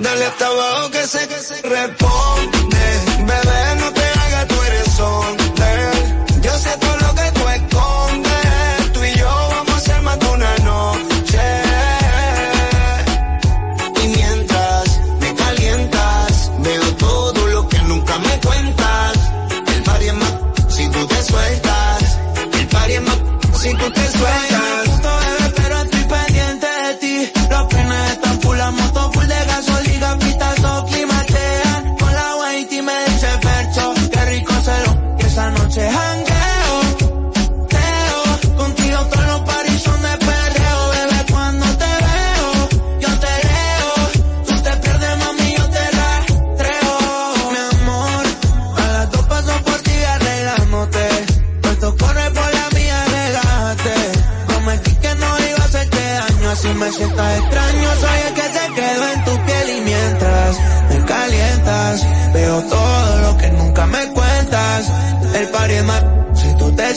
Dale hasta abajo que sé que se responde. Bebé,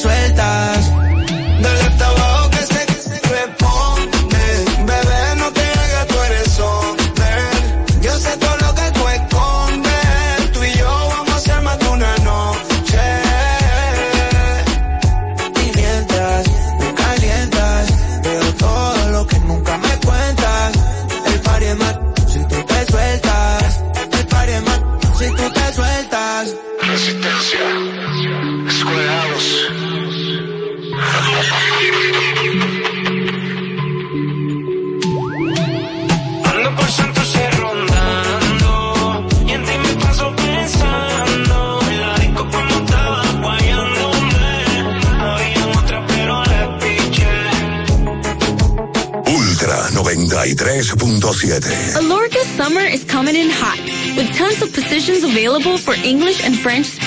si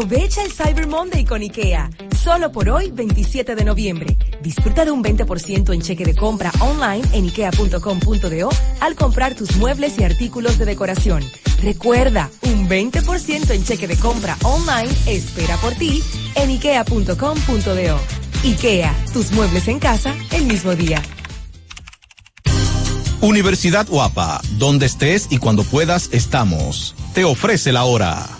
Aprovecha el Cyber Monday con IKEA. Solo por hoy, 27 de noviembre. Disfruta de un 20% en cheque de compra online en ikea.com.do al comprar tus muebles y artículos de decoración. Recuerda, un 20% en cheque de compra online espera por ti en ikea.com.do. IKEA, tus muebles en casa el mismo día. Universidad Guapa, donde estés y cuando puedas estamos. Te ofrece la hora.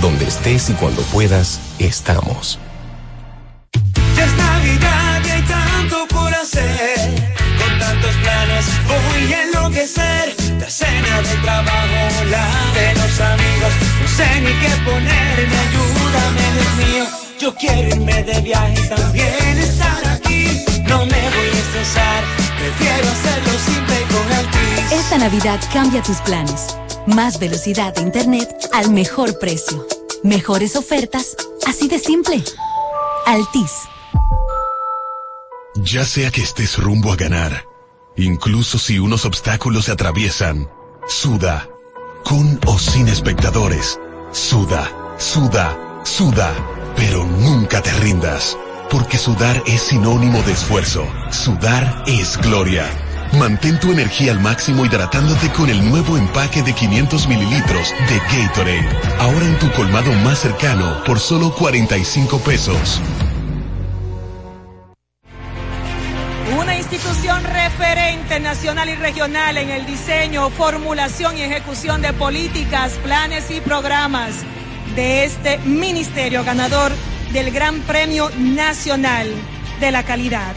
donde estés y cuando puedas, estamos. Ya es Navidad y hay tanto por hacer. Con tantos planes voy a enloquecer. La cena del trabajo, la de los amigos. No sé ni qué ponerme, ayúdame, Dios mío. Yo quiero irme de viaje y también estar aquí. No me voy a estresar, prefiero hacerlo simple con Altis. Esta Navidad cambia tus planes. Más velocidad de internet al mejor precio. Mejores ofertas, así de simple. Altis. Ya sea que estés rumbo a ganar, incluso si unos obstáculos se atraviesan, suda, con o sin espectadores, suda, suda, suda, pero nunca te rindas, porque sudar es sinónimo de esfuerzo, sudar es gloria. Mantén tu energía al máximo hidratándote con el nuevo empaque de 500 mililitros de Gatorade. Ahora en tu colmado más cercano por solo 45 pesos. Una institución referente nacional y regional en el diseño, formulación y ejecución de políticas, planes y programas de este ministerio ganador del Gran Premio Nacional de la Calidad.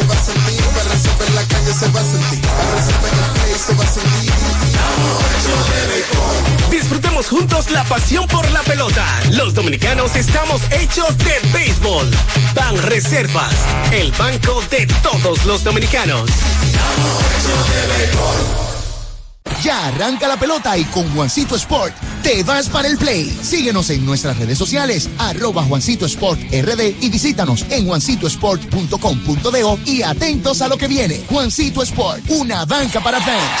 Se va a sentir, para en la calle se va a sentir, para se va a sentir. Disfrutemos juntos la pasión por la pelota. Los dominicanos estamos hechos de béisbol. Ban Reservas, el banco de todos los dominicanos. Ya arranca la pelota y con Juancito Sport te vas para el play. Síguenos en nuestras redes sociales, arroba Juancito Sport RD y visítanos en juancitosport.com.de y atentos a lo que viene. Juancito Sport, una banca para fans.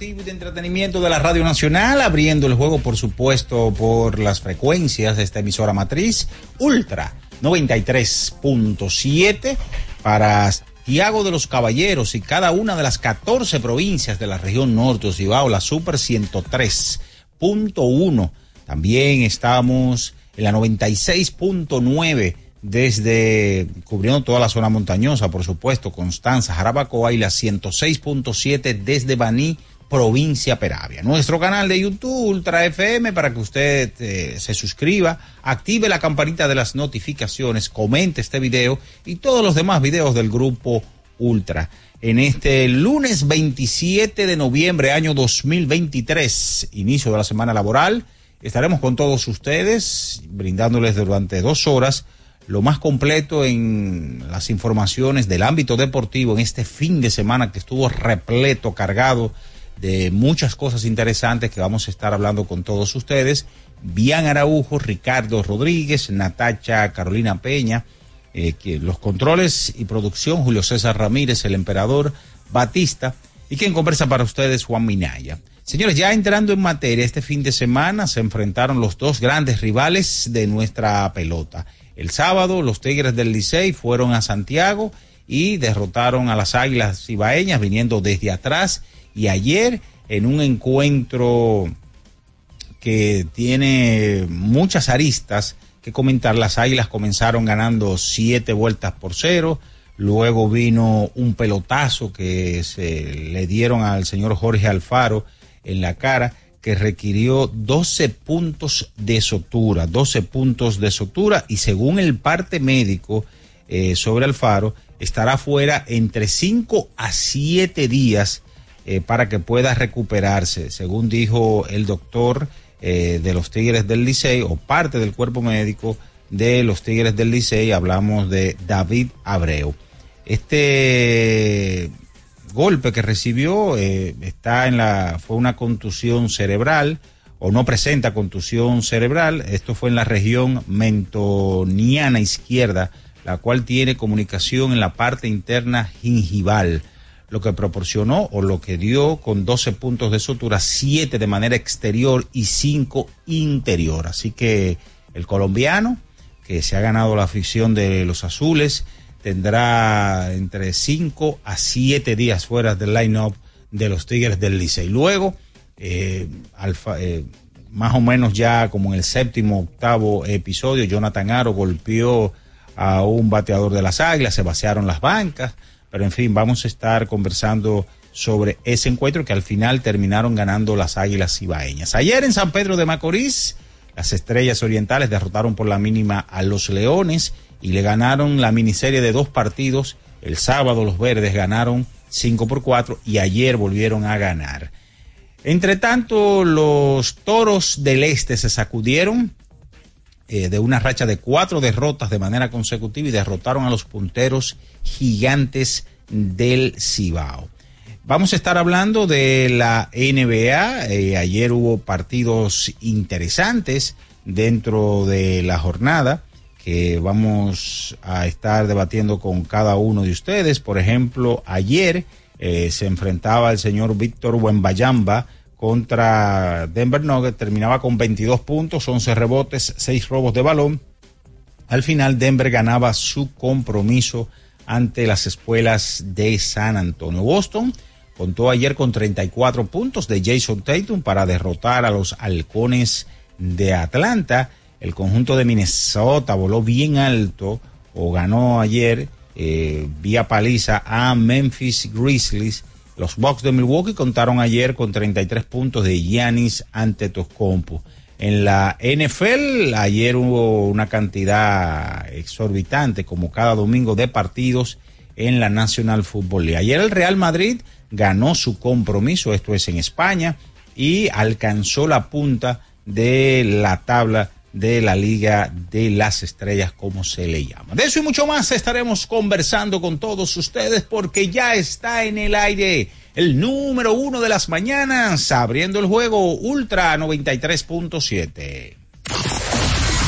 Y de entretenimiento de la Radio Nacional, abriendo el juego, por supuesto, por las frecuencias de esta emisora matriz, Ultra 93.7 para Tiago de los Caballeros y cada una de las 14 provincias de la región norte Ocibao, la Super 103.1. También estamos en la 96.9 desde cubriendo toda la zona montañosa, por supuesto, Constanza, Jarabacoa y la 106.7 desde Baní, provincia Peravia. Nuestro canal de YouTube Ultra FM para que usted eh, se suscriba, active la campanita de las notificaciones, comente este video y todos los demás videos del grupo Ultra. En este lunes 27 de noviembre año 2023, inicio de la semana laboral, estaremos con todos ustedes brindándoles durante dos horas lo más completo en las informaciones del ámbito deportivo en este fin de semana que estuvo repleto, cargado de muchas cosas interesantes que vamos a estar hablando con todos ustedes. Bian Araujo, Ricardo Rodríguez, Natacha Carolina Peña, eh, los controles y producción, Julio César Ramírez, el emperador Batista, y quien conversa para ustedes, Juan Minaya. Señores, ya entrando en materia, este fin de semana se enfrentaron los dos grandes rivales de nuestra pelota. El sábado, los Tigres del Licey fueron a Santiago y derrotaron a las Águilas Ibaeñas viniendo desde atrás. Y ayer, en un encuentro que tiene muchas aristas que comentar, las Águilas comenzaron ganando siete vueltas por cero. Luego vino un pelotazo que se le dieron al señor Jorge Alfaro en la cara que requirió 12 puntos de sotura, 12 puntos de sotura y según el parte médico eh, sobre Alfaro, estará fuera entre 5 a 7 días eh, para que pueda recuperarse, según dijo el doctor eh, de los Tigres del Licey o parte del cuerpo médico de los Tigres del Licey, hablamos de David Abreu. Este golpe que recibió eh, está en la fue una contusión cerebral o no presenta contusión cerebral. Esto fue en la región mentoniana izquierda, la cual tiene comunicación en la parte interna gingival, lo que proporcionó o lo que dio con 12 puntos de sutura, 7 de manera exterior y 5 interior. Así que el colombiano, que se ha ganado la afición de los azules, tendrá entre 5 a 7 días fuera del line-up de los Tigres del Licey. Luego, eh, eh, más o menos ya como en el séptimo, octavo episodio, Jonathan Aro golpeó a un bateador de las Águilas, se vaciaron las bancas, pero en fin, vamos a estar conversando sobre ese encuentro que al final terminaron ganando las Águilas Ibaeñas. Ayer en San Pedro de Macorís, las Estrellas Orientales derrotaron por la mínima a los Leones y le ganaron la miniserie de dos partidos. El sábado los verdes ganaron 5 por 4 y ayer volvieron a ganar. Entre tanto, los toros del este se sacudieron eh, de una racha de cuatro derrotas de manera consecutiva y derrotaron a los punteros gigantes del Cibao. Vamos a estar hablando de la NBA. Eh, ayer hubo partidos interesantes dentro de la jornada que vamos a estar debatiendo con cada uno de ustedes. Por ejemplo, ayer eh, se enfrentaba el señor Víctor Wembayamba contra Denver Nuggets, terminaba con 22 puntos, 11 rebotes, 6 robos de balón. Al final Denver ganaba su compromiso ante las escuelas de San Antonio. Boston contó ayer con 34 puntos de Jason Tatum para derrotar a los halcones de Atlanta. El conjunto de Minnesota voló bien alto o ganó ayer eh, vía paliza a Memphis Grizzlies. Los Bucks de Milwaukee contaron ayer con 33 puntos de Giannis ante Toscompo. En la NFL ayer hubo una cantidad exorbitante como cada domingo de partidos en la National Football League. Ayer el Real Madrid ganó su compromiso, esto es en España, y alcanzó la punta de la tabla de la Liga de las Estrellas, como se le llama. De eso y mucho más estaremos conversando con todos ustedes porque ya está en el aire el número uno de las mañanas, abriendo el juego Ultra 93.7.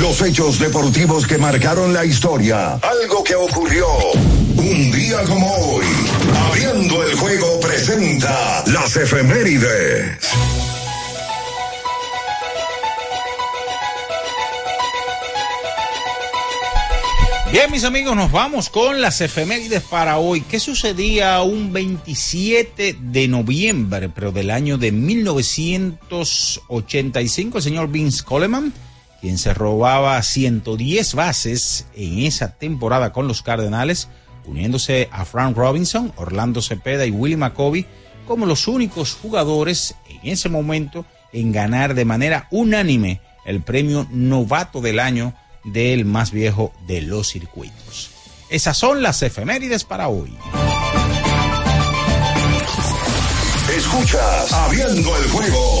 Los hechos deportivos que marcaron la historia. Algo que ocurrió un día como hoy. Abriendo el juego presenta las efemérides. Bien, mis amigos, nos vamos con las efemérides para hoy. ¿Qué sucedía un 27 de noviembre, pero del año de 1985? El señor Vince Coleman, quien se robaba 110 bases en esa temporada con los Cardenales, uniéndose a Frank Robinson, Orlando Cepeda y Willie McCovey como los únicos jugadores en ese momento en ganar de manera unánime el premio novato del año del más viejo de los circuitos. Esas son las efemérides para hoy. Escuchas Abriendo el juego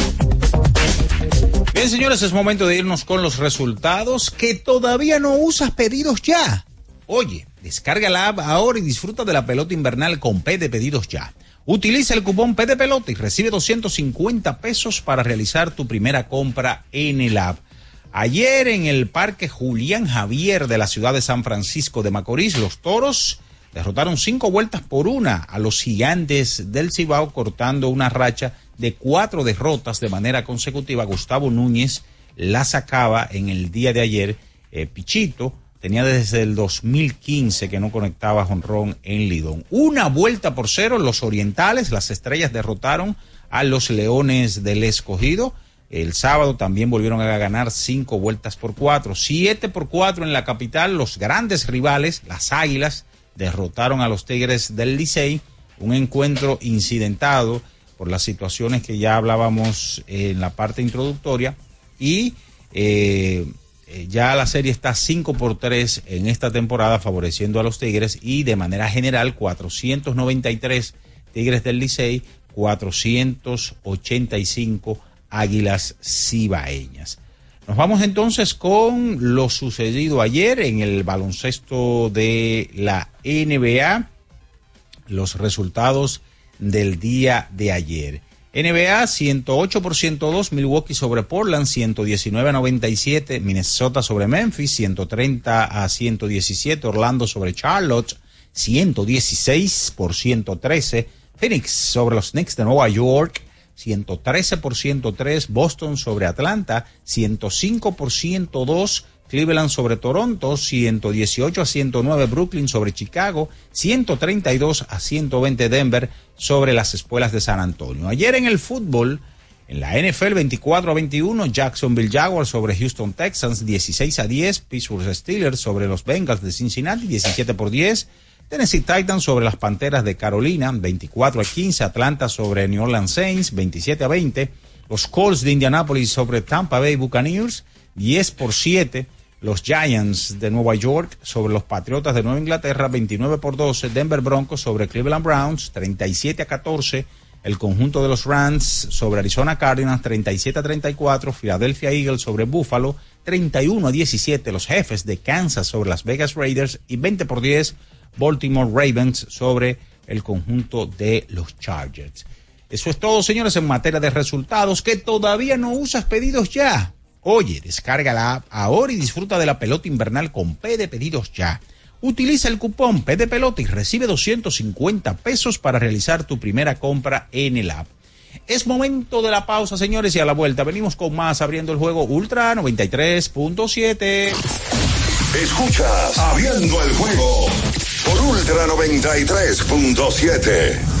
Bien, señores, es momento de irnos con los resultados que todavía no usas pedidos ya. Oye, descarga la app ahora y disfruta de la pelota invernal con P de pedidos ya. Utiliza el cupón P de pelota y recibe 250 pesos para realizar tu primera compra en el app. Ayer en el Parque Julián Javier de la ciudad de San Francisco de Macorís, los toros derrotaron cinco vueltas por una a los gigantes del Cibao, cortando una racha de cuatro derrotas de manera consecutiva. Gustavo Núñez la sacaba en el día de ayer. Eh, Pichito tenía desde el 2015 que no conectaba jonrón en Lidón. Una vuelta por cero, los orientales, las estrellas derrotaron a los leones del escogido. El sábado también volvieron a ganar cinco vueltas por cuatro, siete por cuatro en la capital. Los grandes rivales, las Águilas, derrotaron a los Tigres del Licey. Un encuentro incidentado por las situaciones que ya hablábamos en la parte introductoria. Y eh, eh, ya la serie está 5 por 3 en esta temporada, favoreciendo a los Tigres. Y de manera general, 493 Tigres del Licey, 485 Águilas Cibaeñas. Nos vamos entonces con lo sucedido ayer en el baloncesto de la NBA, los resultados del día de ayer. NBA 108 por 102, Milwaukee sobre Portland 119 a 97, Minnesota sobre Memphis 130 a 117, Orlando sobre Charlotte 116 por 113, Phoenix sobre los Knicks de Nueva York 113 por 103, Boston sobre Atlanta, 105 por 102, Cleveland sobre Toronto, 118 a 109 Brooklyn sobre Chicago, 132 a 120 Denver sobre las espuelas de San Antonio. Ayer en el fútbol, en la NFL 24 a 21, Jacksonville Jaguars sobre Houston Texans, 16 a 10, Pittsburgh Steelers sobre los Bengals de Cincinnati, 17 por 10, Tennessee Titans sobre las Panteras de Carolina, 24 a 15. Atlanta sobre New Orleans Saints, 27 a 20. Los Colts de Indianapolis sobre Tampa Bay Buccaneers, 10 por 7. Los Giants de Nueva York sobre los Patriotas de Nueva Inglaterra, 29 por 12. Denver Broncos sobre Cleveland Browns, 37 a 14. El conjunto de los Rams sobre Arizona Cardinals, 37 a 34. Philadelphia Eagles sobre Buffalo, 31 a 17. Los jefes de Kansas sobre Las Vegas Raiders y 20 por 10. Baltimore Ravens sobre el conjunto de los Chargers. Eso es todo, señores, en materia de resultados. Que todavía no usas pedidos ya. Oye, descarga la app ahora y disfruta de la pelota invernal con P de pedidos ya. Utiliza el cupón P de pelota y recibe 250 pesos para realizar tu primera compra en el app. Es momento de la pausa, señores, y a la vuelta venimos con más abriendo el juego Ultra 93.7. Escuchas Abriendo el juego por Ultra 93.7.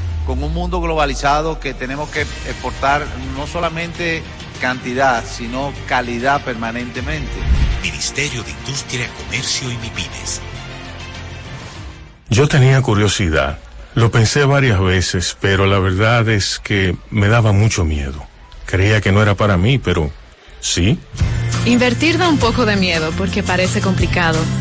con un mundo globalizado que tenemos que exportar no solamente cantidad, sino calidad permanentemente. Ministerio de Industria, Comercio y MIPINES. Yo tenía curiosidad. Lo pensé varias veces, pero la verdad es que me daba mucho miedo. Creía que no era para mí, pero sí. Invertir da un poco de miedo porque parece complicado,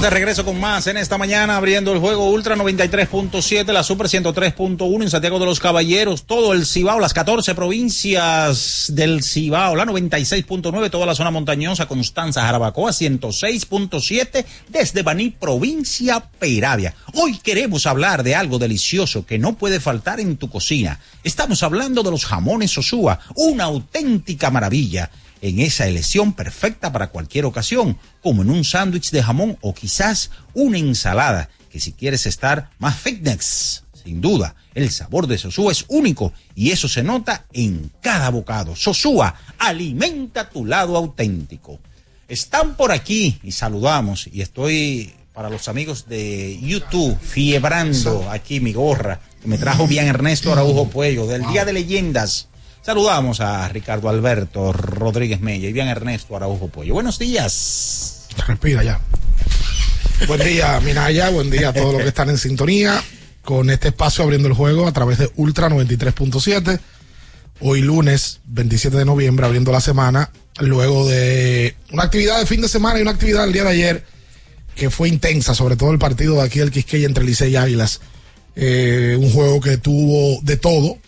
De regreso con más en esta mañana, abriendo el juego Ultra 93.7, la Super 103.1 en Santiago de los Caballeros, todo el Cibao, las 14 provincias del Cibao, la 96.9, toda la zona montañosa, Constanza, Jarabacoa, 106.7, desde Baní, provincia Peravia. Hoy queremos hablar de algo delicioso que no puede faltar en tu cocina. Estamos hablando de los jamones Sosúa, una auténtica maravilla en esa elección perfecta para cualquier ocasión, como en un sándwich de jamón o quizás una ensalada, que si quieres estar más fitness, sin duda, el sabor de Sosúa es único y eso se nota en cada bocado. Sosúa, alimenta tu lado auténtico. Están por aquí y saludamos y estoy para los amigos de YouTube fiebrando aquí mi gorra que me trajo bien Ernesto Araujo Puello del Día de Leyendas. Saludamos a Ricardo Alberto Rodríguez Mella y bien Ernesto Araujo Pollo. Buenos días. Respira ya. Buen día, Minaya. Buen día a todos los que están en sintonía con este espacio abriendo el juego a través de Ultra 93.7. Hoy lunes 27 de noviembre abriendo la semana luego de una actividad de fin de semana y una actividad el día de ayer que fue intensa, sobre todo el partido de aquí del Quisqueya entre Licey y Águilas. Eh, un juego que tuvo de todo,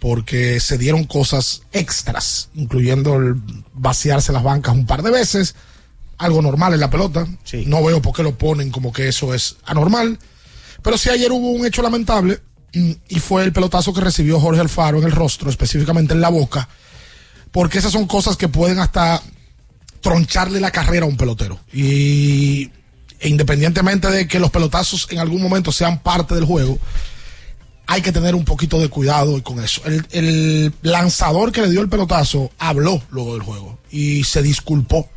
porque se dieron cosas extras, incluyendo el vaciarse las bancas un par de veces, algo normal en la pelota. No veo por qué lo ponen como que eso es anormal. Pero sí ayer hubo un hecho lamentable mm, y fue el pelotazo que recibió Jorge Alfaro en el rostro, específicamente en la boca, porque esas son cosas que pueden hasta troncharle la carrera a un pelotero. Y e independientemente de que los pelotazos en algún momento sean parte del juego, hay que tener un poquito de cuidado con eso. El, el, lanzador que le dio el pelotazo habló luego del juego y se disculpó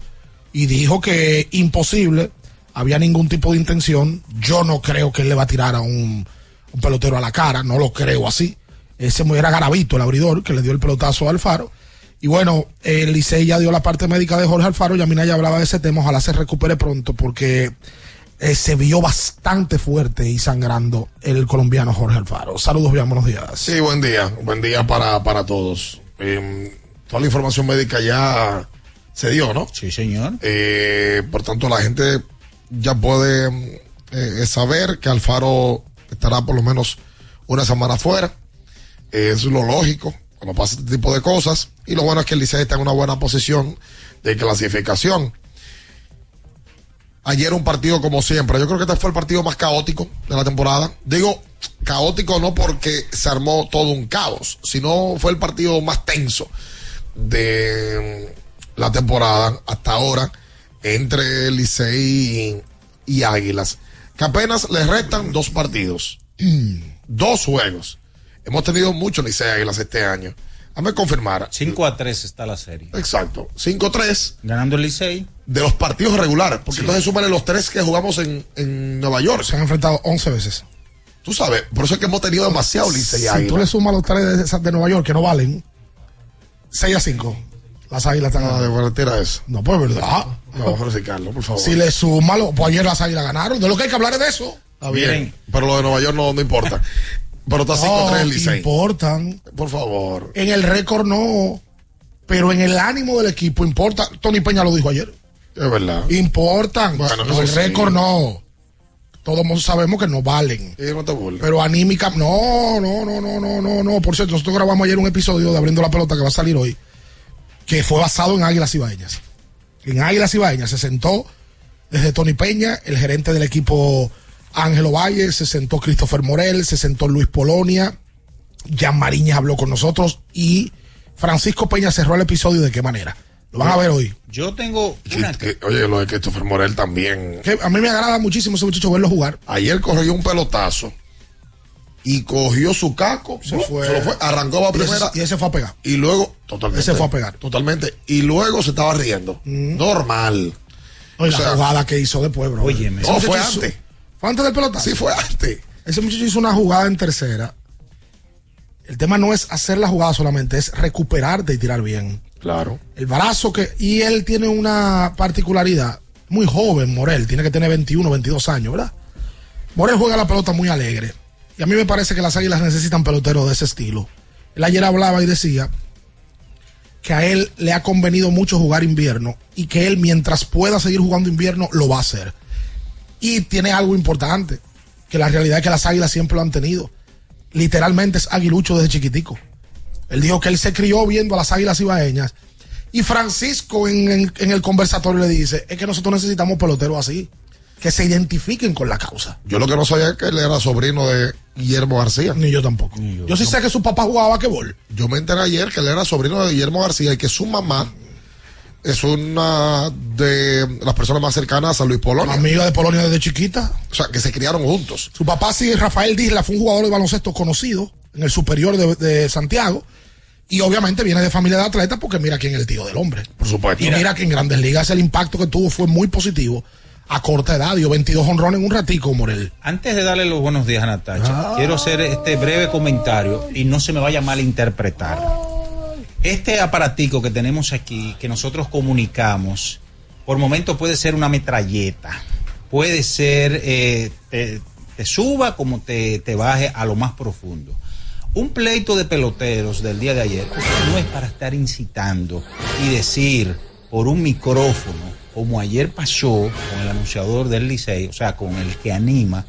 y dijo que imposible, había ningún tipo de intención. Yo no creo que él le va a tirar a un, un pelotero a la cara, no lo creo así. Ese era Garavito, el abridor, que le dio el pelotazo a Alfaro. Y bueno, el Licey ya dio la parte médica de Jorge Alfaro, Yamina ya hablaba de ese tema, ojalá se recupere pronto porque eh, se vio bastante fuerte y sangrando el colombiano Jorge Alfaro. Saludos, bien, buenos días. Sí, buen día, buen día para, para todos. Eh, toda la información médica ya se dio, ¿no? Sí, señor. Eh, por tanto, la gente ya puede eh, saber que Alfaro estará por lo menos una semana fuera. es lo lógico cuando pasa este tipo de cosas. Y lo bueno es que el Licey está en una buena posición de clasificación. Ayer un partido como siempre. Yo creo que este fue el partido más caótico de la temporada. Digo caótico no porque se armó todo un caos, sino fue el partido más tenso de la temporada hasta ahora entre Licey y, y Águilas. Que apenas les restan dos partidos. dos juegos. Hemos tenido muchos Licey Águilas este año. Dame confirmar. 5 a 3 está la serie. Exacto. 5 a 3. Ganando el Licey. De los partidos regulares. Porque entonces súmale los tres que jugamos en, en, Nueva York. Se han enfrentado 11 veces. Tú sabes, por eso es que hemos tenido demasiado Licey Si Águilas. tú le sumas los tres de, de, Nueva York que no valen, 6 a 5. Las águilas están. No, de verdad eso. No, pues verdad. No, José Carlos, por favor. Si le sumas, pues ayer las águilas ganaron. De lo que hay que hablar es de eso. Está bien. bien. Pero lo de Nueva York no, no importa. Pero está 5-3 el Licey. importan. Por favor. En el récord no. Pero en el ánimo del equipo importa. Tony Peña lo dijo ayer. Es verdad. Importan. Bueno, no el récord no. Todos sabemos que no valen. Pero anímica, no, no, no, no, no, no, no. Por cierto, nosotros grabamos ayer un episodio de Abriendo la Pelota que va a salir hoy, que fue basado en Águilas Ibaeñas. En Águilas Ibaeñas se sentó desde Tony Peña, el gerente del equipo Ángelo Valle, se sentó Christopher Morel, se sentó Luis Polonia, Jan Mariñas habló con nosotros y Francisco Peña cerró el episodio de qué manera. Lo van a ver hoy. Yo tengo una... Oye, lo de Christopher Morel también. a mí me agrada muchísimo ese muchacho verlo jugar. Ayer cogió un pelotazo y cogió su caco, se, fue, se fue, arrancó para primera. Y ese, fue a pegar. Y luego, totalmente. Ese fue a pegar. Totalmente. Y luego se estaba riendo. Mm. Normal. Oye, la jugada que hizo después, bro. Oye, me... No, fue antes. ¿Fue antes del pelotazo? Sí, fue antes. Ese muchacho hizo una jugada en tercera. El tema no es hacer la jugada solamente, es recuperarte y tirar bien. Claro. El brazo que. Y él tiene una particularidad. Muy joven, Morel. Tiene que tener 21, 22 años, ¿verdad? Morel juega la pelota muy alegre. Y a mí me parece que las águilas necesitan peloteros de ese estilo. Él ayer hablaba y decía que a él le ha convenido mucho jugar invierno y que él mientras pueda seguir jugando invierno lo va a hacer. Y tiene algo importante, que la realidad es que las águilas siempre lo han tenido. Literalmente es aguilucho desde chiquitico. Él dijo que él se crió viendo a las águilas ibaeñas. Y Francisco en, el conversatorio le dice, es que nosotros necesitamos peloteros así, que se identifiquen con la causa. Yo lo que no sabía es que él era sobrino de Guillermo García. Ni yo tampoco. yo, sí sé que su papá jugaba a bol. Yo me enteré ayer que él era sobrino de Guillermo García y que su mamá es una de las personas más cercanas a Luis Polonia. Amiga de Polonia desde chiquita. O sea, que se criaron juntos. Su papá sí, Rafael Disla, fue un jugador de baloncesto conocido en el superior de, Santiago. Y obviamente viene de familia de atletas porque mira quién es el tío del hombre. Por supuesto. Y mira que en Grandes Ligas el impacto que tuvo fue muy positivo. A corta edad, dio 22 honrones en un ratico, Morel. Antes de darle los buenos días a Natacha, ah. quiero hacer este breve comentario y no se me vaya mal interpretar este aparatico que tenemos aquí, que nosotros comunicamos, por momentos puede ser una metralleta, puede ser, eh, te, te suba como te, te baje a lo más profundo. Un pleito de peloteros del día de ayer no es para estar incitando y decir por un micrófono, como ayer pasó con el anunciador del Licey, o sea, con el que anima,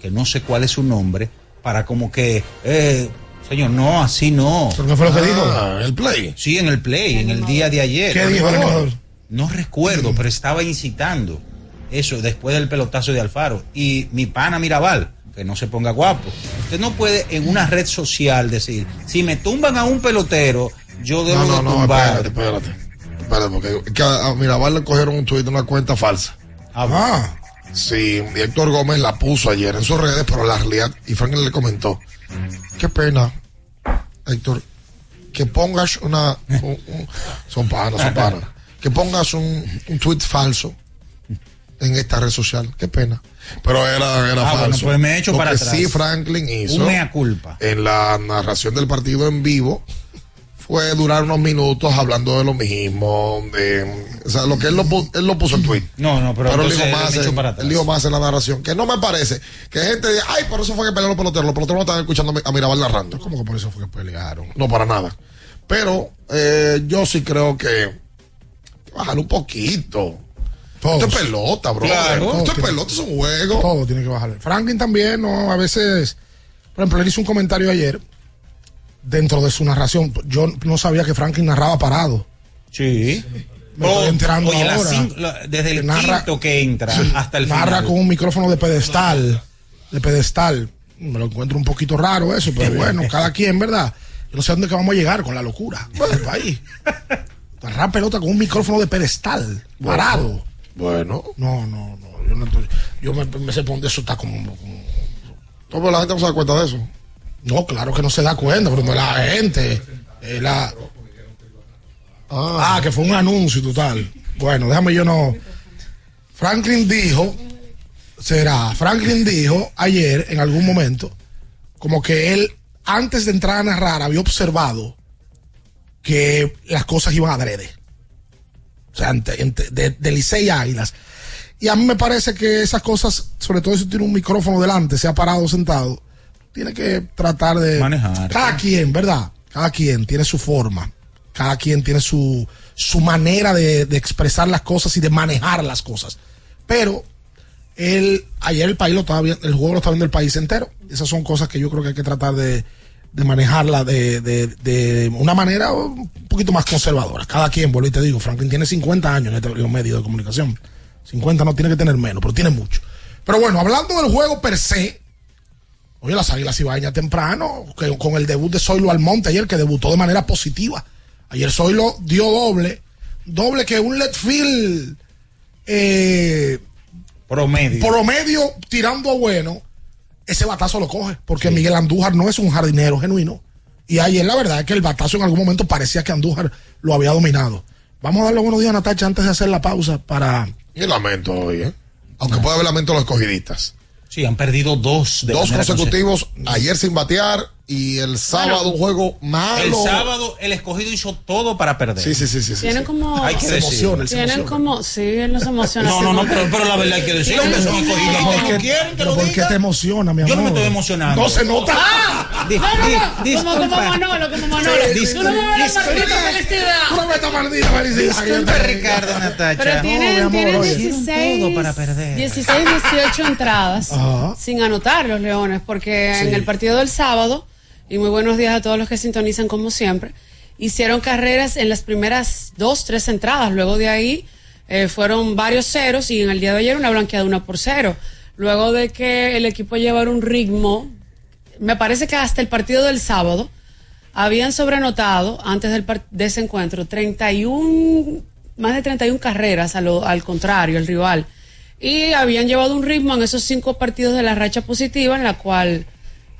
que no sé cuál es su nombre, para como que, eh, señor, no, así no. ¿Pero qué fue lo que Ah, dijo? El play. Sí, en el play, en el día de ayer. ¿Qué dijo el? No recuerdo, pero estaba incitando eso después del pelotazo de Alfaro. Y mi pana Mirabal, que no se ponga guapo. Usted no puede en una red social decir, si me tumban a un pelotero, yo debo No, no, de no, tumbar. espérate, espérate. Espérate, porque que a, a Mirabal le cogieron un tuit de una cuenta falsa. Ah, Sí, y Héctor Gómez la puso ayer en sus redes, pero la realidad, y Franklin le comentó, qué pena, Héctor, que pongas una, un- un- son panas, son panas, que pongas un, un tweet falso en esta red social, qué pena. Pero era, era Ah, bueno, falso. pues me echo Lo para que atrás. sí Franklin hizo Un mea culpa. en la narración del partido en vivo fue durar unos minutos hablando de lo mismo, de, o sea, lo que él lo, él lo puso en tweet. No, no, pero, Pero él dijo, más en, para atrás. él dijo más en la narración, que no me parece. Que gente dice, ay, por eso fue que pelearon los peloteros. Los peloteros no estaban escuchando a Mirabal narrando. ¿cómo que por eso fue que pelearon? No, para nada. Pero eh, yo sí creo que bajar un poquito. Esto es pelota, bro. Claro. Esto es Todo tiene- pelota, es un juego. Todo tiene que bajarle. Franklin también, ¿no? A veces, por ejemplo, él hizo un comentario ayer dentro de su narración. Yo no sabía que Franklin narraba parado. Sí. Me estoy enterando oye, ahora. cinco- la- desde el Que narra- quinto que entra hasta el narra final. con un micrófono de pedestal. De pedestal. Me lo encuentro un poquito raro eso, pero bueno, cada quien, ¿verdad? Yo no sé a dónde que vamos a llegar con la locura del país. Narrar pelota con un micrófono de pedestal, parado. Bueno. No, no, no. Yo, no estoy- yo me, me sé eso está como, como- No, pero la gente no se da cuenta de eso. No, claro que no se da cuenta, pero no la gente. eh, la- ah, que fue un anuncio total. Bueno, déjame yo no. Franklin dijo, será, Franklin dijo ayer en algún momento, como que él, antes de entrar a narrar, había observado que las cosas iban adrede. O sea, ante- ante- de, de Licey Águilas. Y a mí me parece que esas cosas, sobre todo si tiene un micrófono delante, sea parado o sentado, tiene que tratar de Manejar. Cada quien, ¿verdad? Cada quien tiene su forma. Cada quien tiene su, su manera de, de expresar las cosas y de manejar las cosas. Pero él, ayer el país lo estaba viendo, el juego lo estaba viendo el país entero. Esas son cosas que yo creo que hay que tratar de, de manejarla de, de, de una manera un poquito más conservadora. Cada quien, vuelvo y te digo, Franklin tiene 50 años en este medio de comunicación. 50 no tiene que tener menos, pero tiene mucho. Pero bueno, hablando del juego per se, oye, las Águilas Ibaña temprano, que, con el debut de Zoilo Almonte ayer, que debutó de manera positiva. Ayer Zoilo dio doble, doble que un let field eh, Promedio. promedio tirando a bueno, ese batazo lo coge, porque Miguel Andújar no es un jardinero genuino. Y ayer la verdad es que el batazo en algún momento parecía que Andújar lo había dominado. Vamos a darle buenos días a Natacha antes de hacer la pausa para... Y lamento hoy, ¿eh? Aunque puede haber lamento a los escogidistas. Sí, han perdido dos de Dos consecutivos, ayer sin batear y el sábado un juego malo. El sábado el escogido hizo todo para perder. Sí, sí, sí, sí. Tienen sí. como. Hay que Se emociona, Tienen emociona. como. Sí, él no se emociona. No, no, no, pero, pero la verdad hay que decirlo. que son escogidos. ¿Por No qué- quieren que pero lo ¿Por qué diga. te emociona, mi Yo amor? no me estoy emocionando. No se nota. Di- No, no, di- no. Como, como Manolo, como Manolo. Dis- Tú no me das maldita Una felicidad. vez está maldita felicidad. Disculpa, Ricardo Natacha. Pero tienen, tienen oye. 16, todo para perder. 16, 18 entradas sin anotar los Leones, porque en el partido del sábado, y muy buenos días a todos los que sintonizan como siempre, hicieron carreras en las primeras dos, tres entradas. Luego de ahí eh, fueron varios ceros y en el día de ayer una blanqueada una por cero. Luego de que el equipo llevara un ritmo, me parece que hasta el partido del sábado habían sobrenotado antes del de ese encuentro 31, más de 31 carreras a lo- al contrario, el rival. Y habían llevado un ritmo en esos cinco partidos de la racha positiva en la cual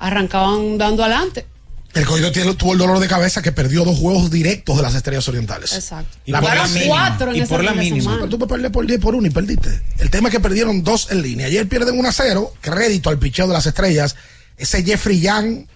arrancaban dando adelante. El cogido tiene- tuvo el dolor de cabeza que perdió dos juegos directos de las Estrellas Orientales. Exacto. Y La por la Fueron mínima. cuatro en Y esa por la mínima. Pero tú puedes perder por 10 por 1 y perdiste. El tema es que perdieron dos en línea. Ayer pierden 1 a 0. Crédito al picheo de las estrellas. Ese Jeffrey Young.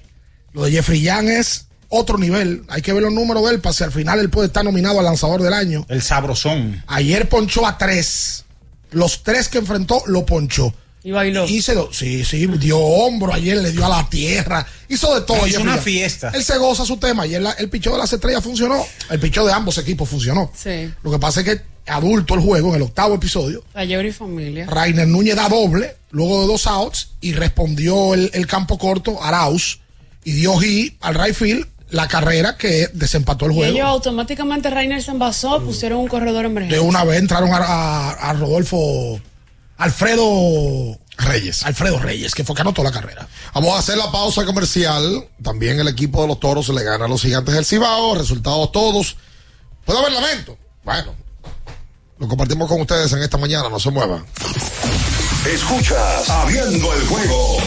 Lo de Jeffrey Young es otro nivel. Hay que ver los números de él para si al final él puede estar nominado al lanzador del año. El sabrosón. Ayer ponchó a 3. Los tres que enfrentó lo ponchó. Y bailó. Y lo- sí, sí, dio hombro ayer, le dio a la tierra, hizo de todo. Hizo ayer, una mira. fiesta. Él se goza su tema. Ayer la- el picheo de las estrellas funcionó. El picheo de ambos equipos funcionó. Sí. Lo que pasa es que adulto el juego, en el octavo episodio, Ayer y familia. Rainer Núñez da doble, luego de dos outs, y respondió el, el campo corto, Arauz, y dio hit al right field, la carrera que desempató el Y juego. ellos automáticamente Rainer se envasó, pusieron un corredor emergente. De una vez entraron a, a- a Rodolfo Alfredo Reyes. Alfredo Reyes, que fue que anotó la carrera. Vamos a hacer la pausa comercial. También el equipo de los toros le gana a los gigantes del Cibao. Resultados todos. Puede haber lamento. Bueno, lo compartimos con ustedes en esta mañana. No se muevan. Escuchas Abriendo el juego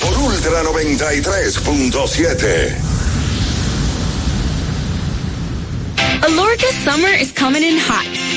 por Ultra 93.7. Alorca summer is coming in hot,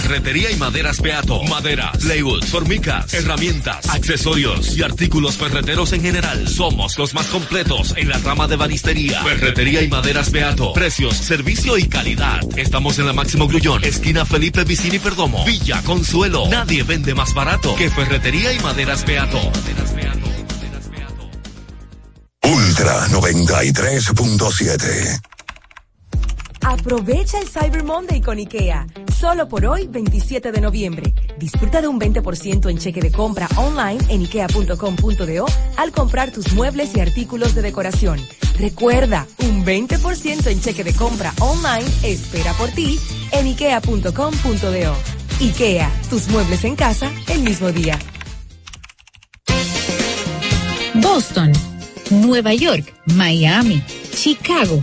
Ferretería y maderas Beato. Maderas, plywood, formicas, herramientas, accesorios y artículos ferreteros en general. Somos los más completos en la rama de banistería. Ferretería y maderas Beato. Precios, servicio y calidad. Estamos en la Máximo Grullón, esquina Felipe Vicini Perdomo. Villa Consuelo. Nadie vende más barato que Ferretería y maderas Beato. Ultra 93.7. Aprovecha el Cyber Monday con IKEA. Solo por hoy, 27 de noviembre. Disfruta de un 20% en cheque de compra online en ikea.com.do al comprar tus muebles y artículos de decoración. Recuerda, un 20% en cheque de compra online espera por ti en ikea.com.do. IKEA, tus muebles en casa el mismo día. Boston, Nueva York, Miami, Chicago.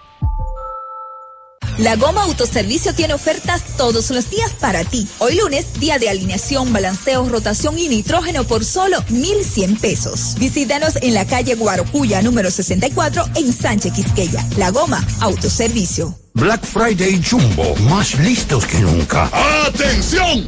La Goma Autoservicio tiene ofertas todos los días para ti. Hoy lunes, día de alineación, balanceo, rotación y nitrógeno por solo 1,100 pesos. Visítanos en la calle Guarocuya, número 64, en Sánchez Quisqueya. La Goma Autoservicio. Black Friday Jumbo, más listos que nunca. ¡Atención!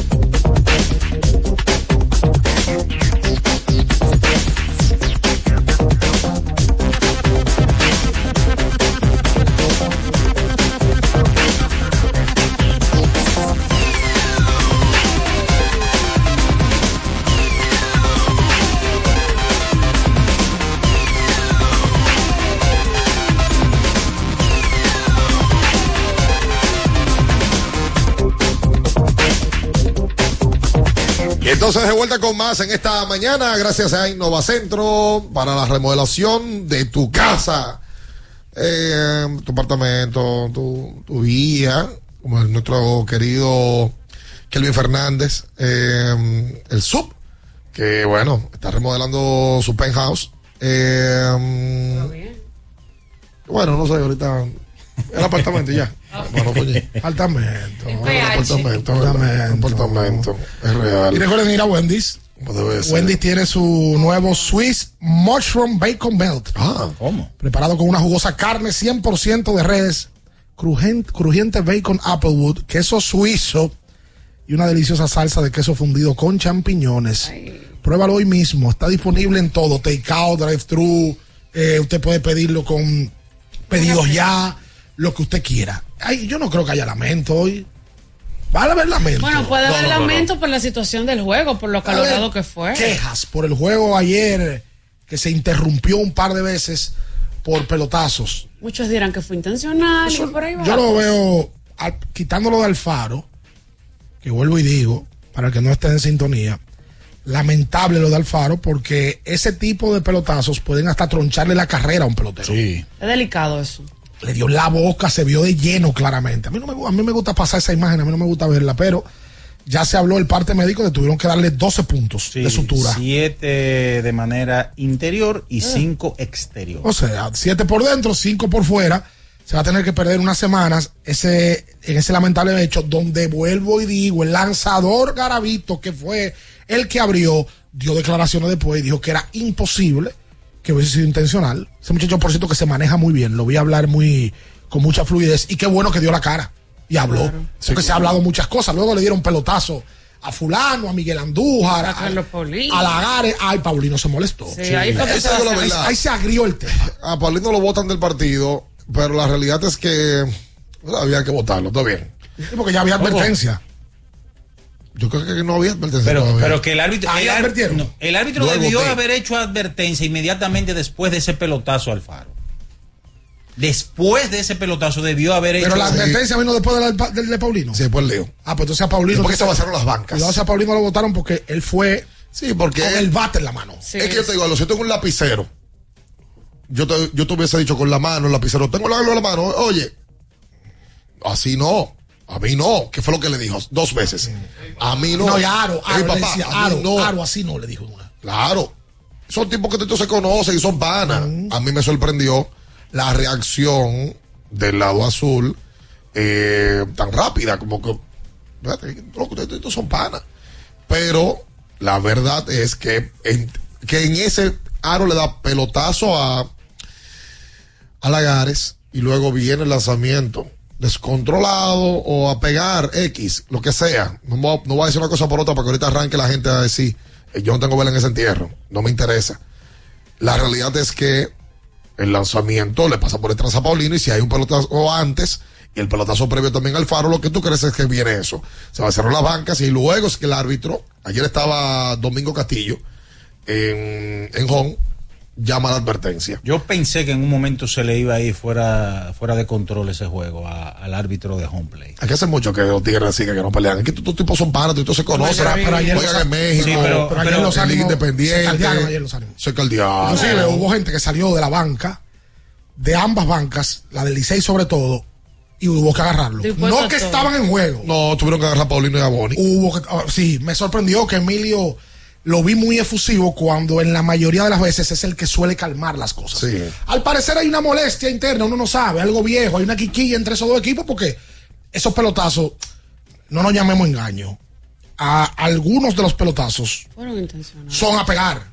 Entonces, de vuelta con más en esta mañana, gracias a Innovacentro para la remodelación de tu casa, eh, tu apartamento, tu, tu vía, como nuestro querido Kelvin Fernández, eh, el sub, que bueno, está remodelando su penthouse. Eh, bueno, no sé, ahorita el apartamento ya. Bueno, oye, apartamento. Apartamento, apartamento. Apartamento. Es real. Y recuerden ir a Wendy's. Wendy's tiene su nuevo Swiss Mushroom Bacon Melt. Ah, ¿cómo? Preparado con una jugosa carne 100% de res, crujiente, crujiente bacon applewood, queso suizo y una deliciosa salsa de queso fundido con champiñones. Pruébalo hoy mismo. Está disponible en todo. Takeout, drive-thru. Eh, usted puede pedirlo con pedidos ya lo que usted quiera. Ay, yo no creo que haya lamento hoy. Va a haber lamento. Bueno, puede haber no, no, no. lamento por la situación del juego, por lo calorado que fue. Quejas por el juego ayer que se interrumpió un par de veces por pelotazos. Muchos dirán que fue intencional y por ahí va. Yo lo veo al- quitándolo de Alfaro, que vuelvo y digo, para el que no esté en sintonía, lamentable lo de Alfaro porque ese tipo de pelotazos pueden hasta troncharle la carrera a un pelotero. Sí. Es delicado eso. Le dio la boca, se vio de lleno claramente. A mí, no me, a mí me gusta pasar esa imagen, a mí no me gusta verla, pero ya se habló el parte médico de tuvieron que darle 12 puntos de sutura. Siete de manera interior y cinco exterior. O sea, siete por dentro, cinco por fuera. Se va a tener que perder unas semanas ese, en ese lamentable hecho donde vuelvo y digo, el lanzador Garavito, que fue el que abrió, dio declaraciones después y dijo que era imposible que hubiese sido intencional. Ese muchacho, por cierto, que se maneja muy bien. Lo vi hablar muy con mucha fluidez y qué bueno que dio la cara y habló. Porque se ha hablado muchas cosas. Luego le dieron pelotazo a fulano, a Miguel Andújar, a, a Lagares. Ay, Paulino se molestó. verdad. Ahí se agrió el tema. A Paulino lo votan del partido, pero la realidad es que había que votarlo, todo bien. Sí, porque ya había advertencia. Yo creo que no había advertencia. Pero, todavía. pero que el árbitro, Ahí el, advirtieron. no, el árbitro Luego debió te- haber hecho advertencia inmediatamente después de ese pelotazo al faro. Después de ese pelotazo debió haber hecho. Pero la advertencia vino después de la- de Paulino. Sí, después leo. Ah, pues entonces a Paulino. Después que se vaciaron las bancas. Si a Paulino lo votaron porque él fue Sí, porque con él- el bate en la mano. es que yo te digo, si yo tengo un lapicero, yo te, yo te hubiese dicho con la mano, el lapicero, tengo la, la mano, oye, así no. A mí no, ¿qué fue lo que le dijo? Dos veces. A mí no. No, y Aro, Aro papá, decía, Aro, no. Aro así no le dijo una. Claro. Son tipos que tú se conocen y son panas. A mí me sorprendió la reacción del lado azul eh, tan rápida, como que, estos son panas. Pero la verdad es que en, que en ese aro le da pelotazo a, a Lagares y luego viene el lanzamiento descontrolado o a pegar X, lo que sea. No, no voy a decir una cosa por otra porque ahorita arranque la gente a decir, eh, yo no tengo vela en ese entierro, no me interesa. La realidad es que el lanzamiento le pasa por detrás a Paulino y si hay un pelotazo antes y el pelotazo previo también al faro, lo que tú crees es que viene eso. Se va a cerrar las bancas y luego es que el árbitro, ayer estaba Domingo Castillo en, en Hong, llama la advertencia. Yo pensé que en un momento se le iba a ir fuera, fuera de control ese juego a- al árbitro de home play. Hay que hace mucho que los tigres así que no pelean. Es que estos tipos son panas, estos se conocen. pero- pero ayer juegan en México, Sí, pero- Pero ayer pero- los ánimos Independiente. se caldearon ayer los ánimos. Se caldearon. Inclusive hubo gente que salió de la banca, de ambas bancas, la del Licey sobre todo, y hubo que agarrarlo. No que todo. estaban en juego. No, tuvieron que agarrar a Paulino y a Boni. Hubo que, ah, sí, me sorprendió que Emilio lo vi muy efusivo cuando en la mayoría de las veces es el que suele calmar las cosas. Sí. Al parecer hay una molestia interna, uno no sabe, algo viejo, hay una quiquilla entre esos dos equipos porque esos pelotazos, no nos llamemos engaño, a algunos de los pelotazos Fueron intencionales. son a pegar,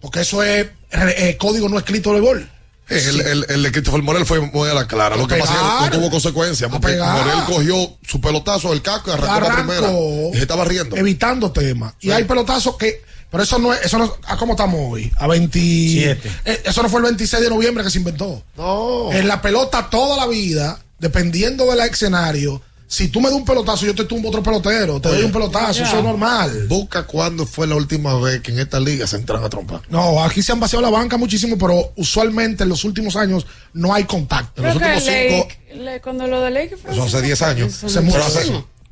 porque eso es eh, código no escrito de gol. El, el, el de Christopher Morel fue muy a la clara. Lo que pasa es que no tuvo consecuencias. Porque. Morel cogió su pelotazo del casco y arrancó la primera. Y se estaba riendo. Evitando temas. Y Sí. hay pelotazos que. Pero eso no es. Eso no, ¿A cómo estamos hoy? A 20. Siete. Eh, eso no fue el 26 de noviembre que se inventó. No. En la pelota toda la vida, dependiendo del escenario, si tú me das un pelotazo, yo te tumbo otro pelotero. Te doy un pelotazo, eso es normal. Busca cuándo fue la última vez que en esta liga se entran a trompar. No, aquí se han vaciado la banca muchísimo, pero usualmente en los últimos años no hay contacto. En los últimos cinco, cuando lo de Lake fue eso hace 10 años. Hace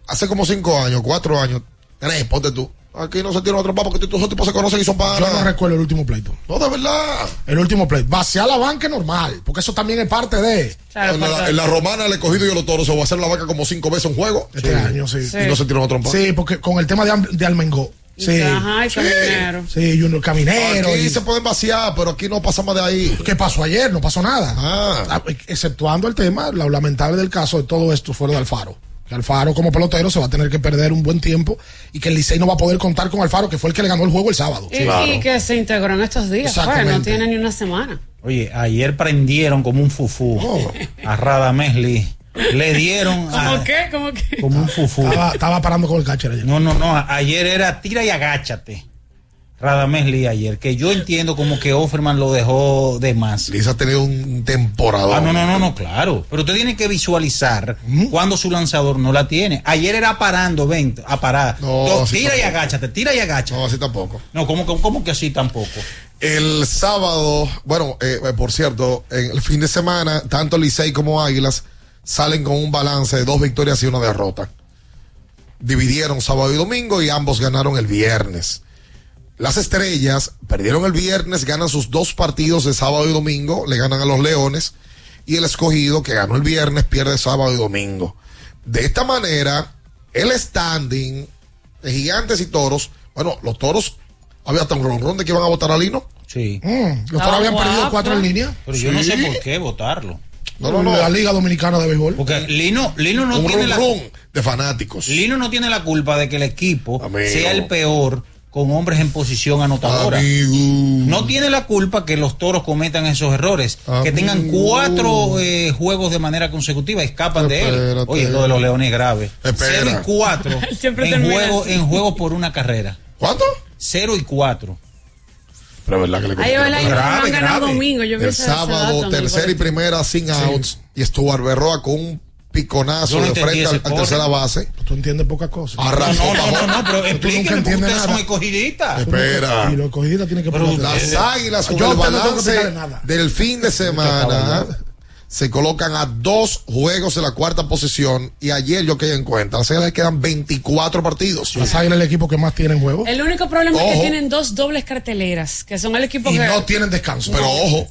hace como 5 años, 4 años, 3, ponte tú. Aquí no se tiran a trompar porque estos esos tipos se conocen y son panas. Yo no recuerdo el último pleito. No, de verdad. El último pleito. Vaciar la banca es normal, porque eso también es parte de. Claro, en, la, porque- en la romana, el escogido y los toros se va a hacer la vaca como 5 veces en juego. Este año, sí. Sí. Y no se tiraron a trompar. Sí, porque con el tema de, de Almengó. Sí. Ajá, y caminero. Sí, Junior Caminero. Aquí y- se pueden vaciar, pero aquí no pasa más de ahí. ¿Qué pasó ayer? No pasó nada. Ah. Ah, Exceptuando el tema, lo lamentable del caso de todo esto fue lo de Alfaro. Que Alfaro como pelotero se va a tener que perder un buen tiempo y que el Licey no va a poder contar con Alfaro, que fue el que le ganó el juego el sábado. Y, y que se integró en estos días, pues, no Exactamente. tiene ni una semana. Oye, ayer prendieron como un fufú Oh. a Radamesli. Le dieron a- ¿Cómo qué? ¿Cómo qué? como un fufú. Estaba, estaba parando con el catcher ayer. No, no, no. Ayer era tira y agáchate. Radamesli ayer. Que yo entiendo como que Offerman lo dejó de más. Liz ha tenido un temporada. Ah, no, no, no, no, claro. Pero usted tiene que visualizar cuando su lanzador no la tiene. Ayer era parando, ven, a parar. No, tira y tampoco. agáchate, tira y agáchate. No, así tampoco. No, ¿cómo, cómo, cómo que así tampoco? El sábado, bueno, eh, eh, por cierto, en el fin de semana, tanto Licey como Águilas salen con un balance de dos victorias y una derrota. Dividieron sábado y domingo y ambos ganaron el viernes. Las estrellas perdieron el viernes, ganan sus dos partidos de sábado y domingo, le ganan a los Leones. Y el escogido, que ganó el viernes, pierde sábado y domingo. De esta manera, el standing de gigantes y toros, bueno, los toros, había hasta un ronrón de que iban a votar a Lino. Sí. Mm, los toros habían perdido cuatro en línea. Pero yo no sé por qué votarlo. No, no, no. La Liga Dominicana de Béisbol. Porque Lino, Lino no un tiene la de fanáticos. Lino no tiene la culpa de que el equipo Amigo. sea el peor con hombres en posición anotadora. No tiene la culpa que los toros cometan esos errores. Que tengan cuatro eh, juegos de manera consecutiva, escapan de él. Oye, lo de los leones es grave. Cero y cuatro en juego, así. en juego por una carrera. ¿Cuánto? Cero y cuatro. Pero es verdad que le Ahí va la Grave, grave. domingo. Yo vi El sábado, tercera y primera sin outs. Y Stuart Berroa con un piconazo no de frente al, al tercera base. Tú entiendes pocas cosas. Arrasó No, no, no, no, pero explíquenme, porque entiendes ustedes son nada. escogidistas. Espera. Y los escogidistas tienen que poner Las águilas con el balance del fin de semana se colocan a dos juegos de la cuarta posición. Y ayer yo quedé en cuenta, las águilas quedan 24 partidos. Las águilas es el equipo que más tiene en juego. El único problema es que tienen dos dobles carteleras, que son el equipo Y que. no tienen descanso. Pero ojo,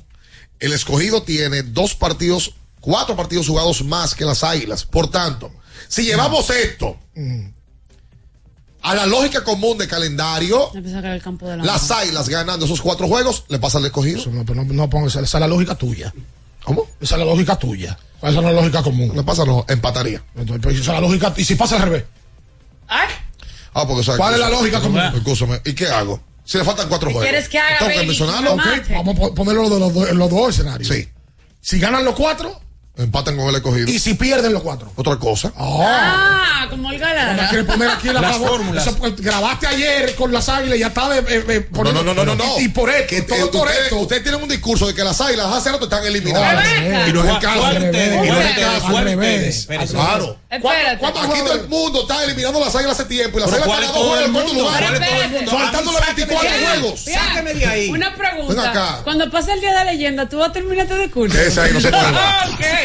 el escogido tiene dos partidos, cuatro partidos jugados más que las águilas. Por tanto, si llevamos esto a la lógica común de calendario, Empieza a sacar el campo de la las mano. águilas ganando esos cuatro juegos, le pasa al escogido. Eso no, pero no, no pongas- esa es la lógica tuya. ¿Cómo? Esa es la lógica tuya. Esa no es la lógica común. Le pasa, no, empataría. Entonces, pero esa es la lógica. ¿Y si pasa al revés? Ay, Ah, porque ¿sabes ¿Cuál es la lógica común? Escúchame, ¿y qué hago? Si le faltan cuatro ¿Qué juegos. quieres que haga, Tengo que mencionarlo. Vamos a po- ponerlo de los, dos- en los dos escenarios. Sí, Si ganan los cuatro empatan con el escogido. y si pierden los cuatro. Otra cosa. Ah, como el galán. quieres poner aquí la Las fórmulas. Eso, grabaste ayer con las águilas y ya está de, eh, eh, No, no, no, no, no, no. Y, y por esto, Que, todo eh, por ustedes, esto. ustedes tienen un discurso de que las águilas hace rato están eliminadas. y no es el ¿Cuál- caso. Y no es el caso. ¿Cuál al revés. Claro. Espérate. Aquí todo el mundo está eliminando las águilas hace tiempo y las águilas ¿cuál están dos juegos en cuarto lugar. Los 24 Bien. juegos. Sáqueme de ahí. Una pregunta. Cuando pase el día de leyenda, ¿tú vas a terminar tu discurso? Ese ahí no se puede.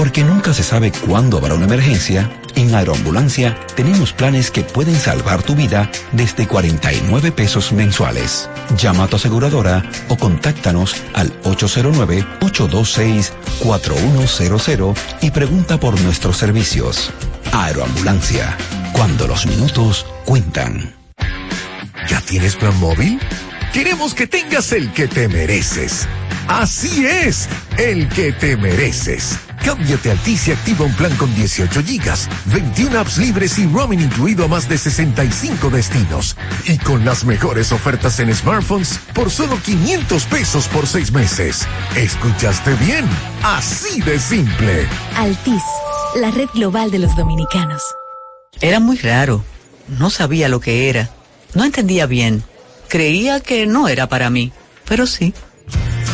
Porque nunca se sabe cuándo habrá una emergencia, en Aeroambulancia tenemos planes que pueden salvar tu vida desde 49 pesos mensuales. Llama a tu aseguradora o contáctanos al 809-826-4100 y pregunta por nuestros servicios. Aeroambulancia, cuando los minutos cuentan. ¿Ya tienes plan móvil? Queremos que tengas el que te mereces. Así es, el que te mereces. Cámbiate a Altis y activa un plan con 18 gigas, 21 apps libres y roaming incluido a más de 65 destinos. Y con las mejores ofertas en smartphones por solo 500 pesos por 6 meses. ¿Escuchaste bien? Así de simple. Altis, la red global de los dominicanos. Era muy raro. No sabía lo que era. No entendía bien. Creía que no era para mí, pero sí.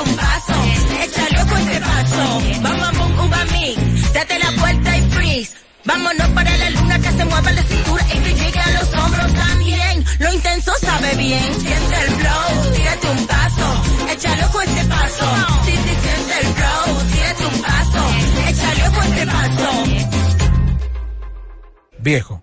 un paso, échale ojo a este paso, bam, bam, bum, uga mix. Date la vuelta y freeze. Vámonos para la luna que se mueva la cintura y que llegue a los hombros también. Lo intenso sabe bien. Siente el flow, tírate un paso, échale ojo a este paso. Sí, sí, siente el flow, tírate un paso, échale ojo a este paso. Viejo,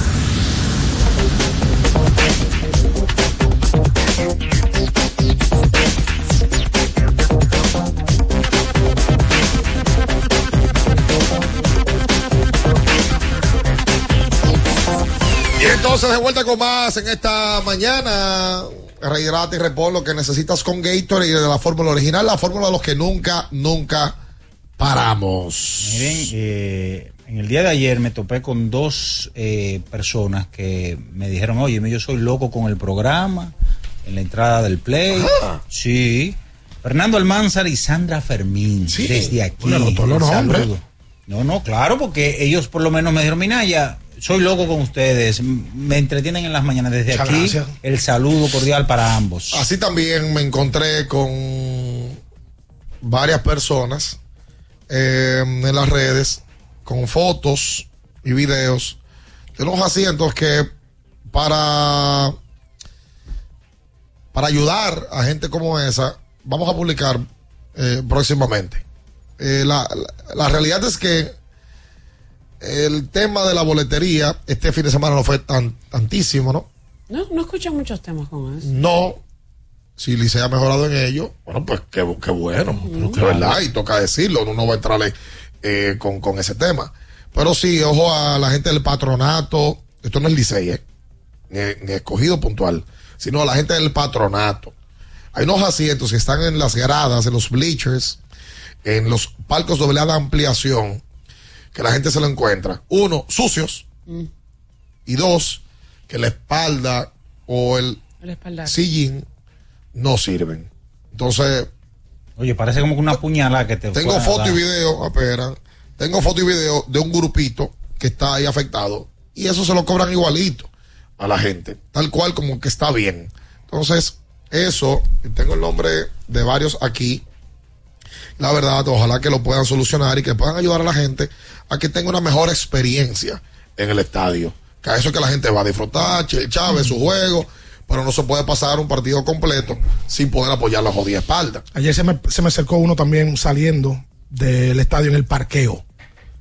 entonces de vuelta con más en esta mañana. Rehidrata y repon lo que necesitas con Gatorade y de la fórmula original, la fórmula de los que nunca, nunca paramos. Miren, eh, en el día de ayer me topé con dos eh, personas que me dijeron, oye, yo soy loco con el programa, en la entrada del play. Sí. Fernando Almanzar y Sandra Fermín, desde aquí. Bueno, los. No, no, claro, porque ellos por lo menos me dijeron, Minaya, soy loco con ustedes, me entretienen en las mañanas desde Muchas aquí. gracias. El saludo cordial para ambos. Así también me encontré con varias personas eh, en las redes con fotos y videos de unos asientos que para para ayudar a gente como esa vamos a publicar eh, próximamente. Eh, la, la- la realidad es que el tema de la boletería este fin de semana no fue tan tantísimo, ¿no? No, no escucho muchos temas con eso. No. Si Licey ha mejorado en ello, bueno, pues qué, qué bueno. Pero que verdad, y toca decirlo, uno no va a entrarle eh, con, con ese tema. Pero sí, ojo a la gente del patronato. Esto no es Licey, ¿eh? ni, ni escogido puntual, sino a la gente del patronato. Hay unos asientos que están en las gradas, en los bleachers, en los palcos doble de ampliación, que la gente se lo encuentra. Uno, sucios. Y dos, que la espalda o el El sillín no sirven. Entonces, Oye, parece como que una puñalada que te tengo foto y video, espera, tengo foto y video de un grupito que está ahí afectado y eso se lo cobran igualito a la gente, tal cual como que está bien. Entonces, eso, tengo el nombre de varios aquí, la verdad, ojalá que lo puedan solucionar y que puedan ayudar a la gente a que tenga una mejor experiencia en el estadio. Que a eso es que la gente va a disfrutar, Chel Chávez, su juego, pero no se puede pasar un partido completo sin poder apoyar la jodida espalda. Ayer se me, se me acercó uno también saliendo del estadio en el parqueo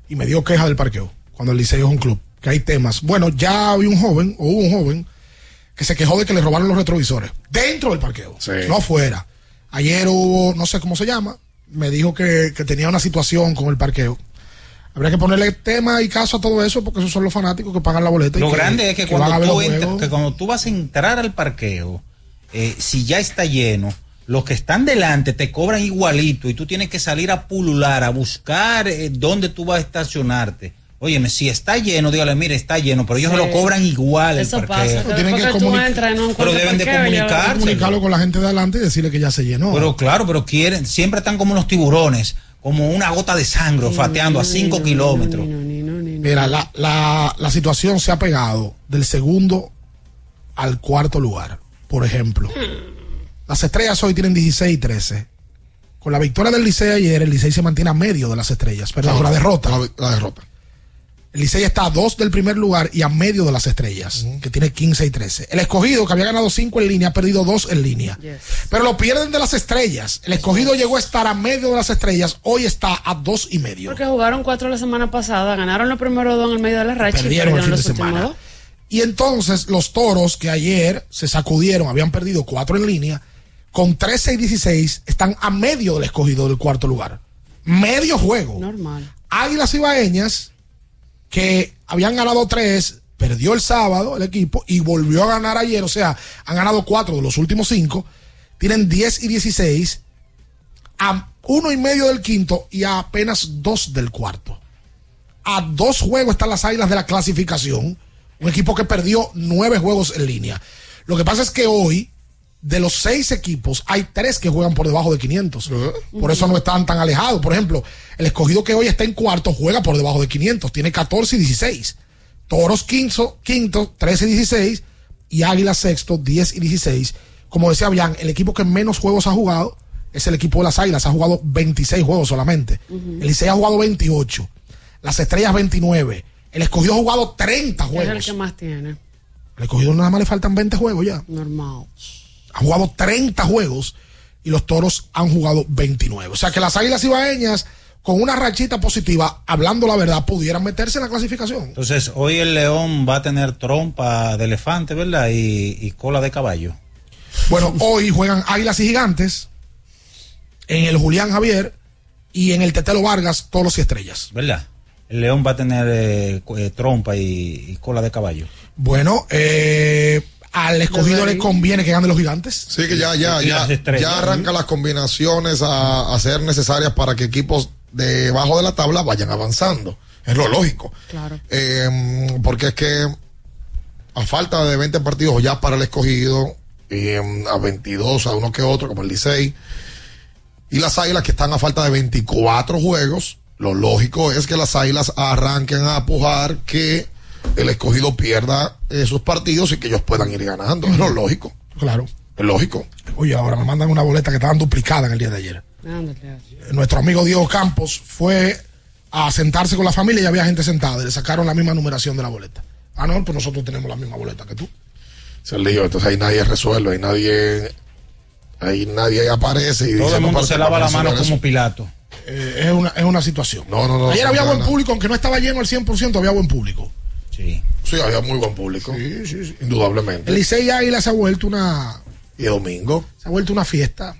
y me dio queja del parqueo cuando el Liceo es un club, que hay temas. Bueno, ya había un joven, o hubo un joven, que se quejó de que le robaron los retrovisores dentro del parqueo, no afuera. Ayer hubo, no sé cómo se llama, me dijo que, que tenía una situación con el parqueo. Habría que ponerle tema y caso a todo eso porque esos son los fanáticos que pagan la boleta. y Lo grande es que, van a cuando, tú que cuando tú vas a entrar al parqueo, eh, si ya está lleno, los que están delante te cobran igualito y tú tienes que salir a pulular, a buscar eh, dónde tú vas a estacionarte. Óyeme, si está lleno, dígale, mire, está lleno, pero ellos Sí. se lo cobran igual el Eso parqueo. pasa. Tienen que tú entras no Pero deben de comunicarse. comunicarlo con la gente de adelante y decirle que ya se llenó. Pero claro, pero quieren, siempre están como los tiburones, como una gota de sangre, olfateando a 5 kilómetros. Mira, la, la, la situación se ha pegado del segundo al cuarto lugar. Por ejemplo, las estrellas hoy tienen 16 y 13. Con la victoria del Licey ayer, el Licey se mantiene a medio de las estrellas. Perdón, con la derrota. La, derrota. El Licey está a dos del primer lugar y a medio de las estrellas, que tiene 15 y 13. El escogido, que había ganado 5 en línea, ha perdido 2 en línea. Pero lo pierden de las estrellas. El escogido llegó a estar a medio de las estrellas, hoy está a dos y medio. Porque jugaron cuatro la semana pasada, ganaron los primeros dos en el medio de la racha Perdieron y el fin de semana. dos. Y entonces los toros que ayer se sacudieron, habían perdido 4 en línea, con 13 y 16 están a medio del escogido del cuarto lugar. Medio juego. Normal. Águilas Ibaeñas, que habían ganado tres, perdió el sábado el equipo y volvió a ganar ayer. O sea, han ganado cuatro de los últimos cinco. Tienen 10 y 16, a uno y medio del quinto y a apenas dos del cuarto. A dos juegos están las Águilas de la clasificación. Un equipo que perdió nueve juegos en línea. Lo que pasa es que hoy, de los seis equipos, hay tres que juegan por debajo de 500. Por eso no están tan alejados. Por ejemplo, el escogido que hoy está en cuarto juega por debajo de 500. Tiene 14 y 16. Toros quinto, quinto 13 y 16. Y Águila sexto, 10 y 16. Como decía Bian, el equipo que menos juegos ha jugado es el equipo de las Águilas. Ha jugado 26 juegos solamente. El Licey ha jugado 28. Las Estrellas 29. El escogido ha jugado 30 Es juegos. el que más tiene. Al escogido nada más le faltan 20 juegos ya. Normal. Han jugado 30 juegos y los toros han jugado 29. O sea que las águilas ibaeñas, con una rachita positiva, hablando la verdad, pudieran meterse en la clasificación. Entonces, hoy el león va a tener trompa de elefante, ¿verdad? Y, y cola de caballo. Bueno, hoy juegan águilas y gigantes en el Julián Javier y en el Tetelo Vargas, toros y estrellas. ¿Verdad? El león va a tener eh, eh, trompa y, y cola de caballo. Bueno, eh, al escogido le conviene que gane los gigantes. Sí, que ya, ya, ya, ya arranca las combinaciones a, a ser necesarias para que equipos debajo de la tabla vayan avanzando. Es lo lógico. Claro. Eh, porque es que a falta de 20 partidos ya para el escogido, y em, a 22 a uno que otro, como el Licey, y las águilas que están a falta de 24 juegos, lo lógico es que las águilas arranquen a apujar que el escogido pierda esos partidos y que ellos puedan ir ganando. Es lo lógico. Claro. Es lógico. Oye, ahora me mandan una boleta que estaban duplicada en el día de ayer. Ándale. nuestro amigo Diego Campos fue a sentarse con la familia y había gente sentada y le sacaron la misma numeración de la boleta. Ah, no, pues nosotros tenemos la misma boleta que tú. Se el lío, entonces ahí nadie resuelve, ahí nadie, ahí nadie aparece y Todo dice, el mundo se lava la mano como. Pilato. Eh, es, una, es una situación. No, no, no. Ayer no había buen nada. público, aunque no estaba lleno al 100%, había buen público. Sí. Sí, había muy buen público. Sí, sí, sí. Indudablemente. El Licey Águila se ha vuelto una, Y domingo. se ha vuelto una fiesta.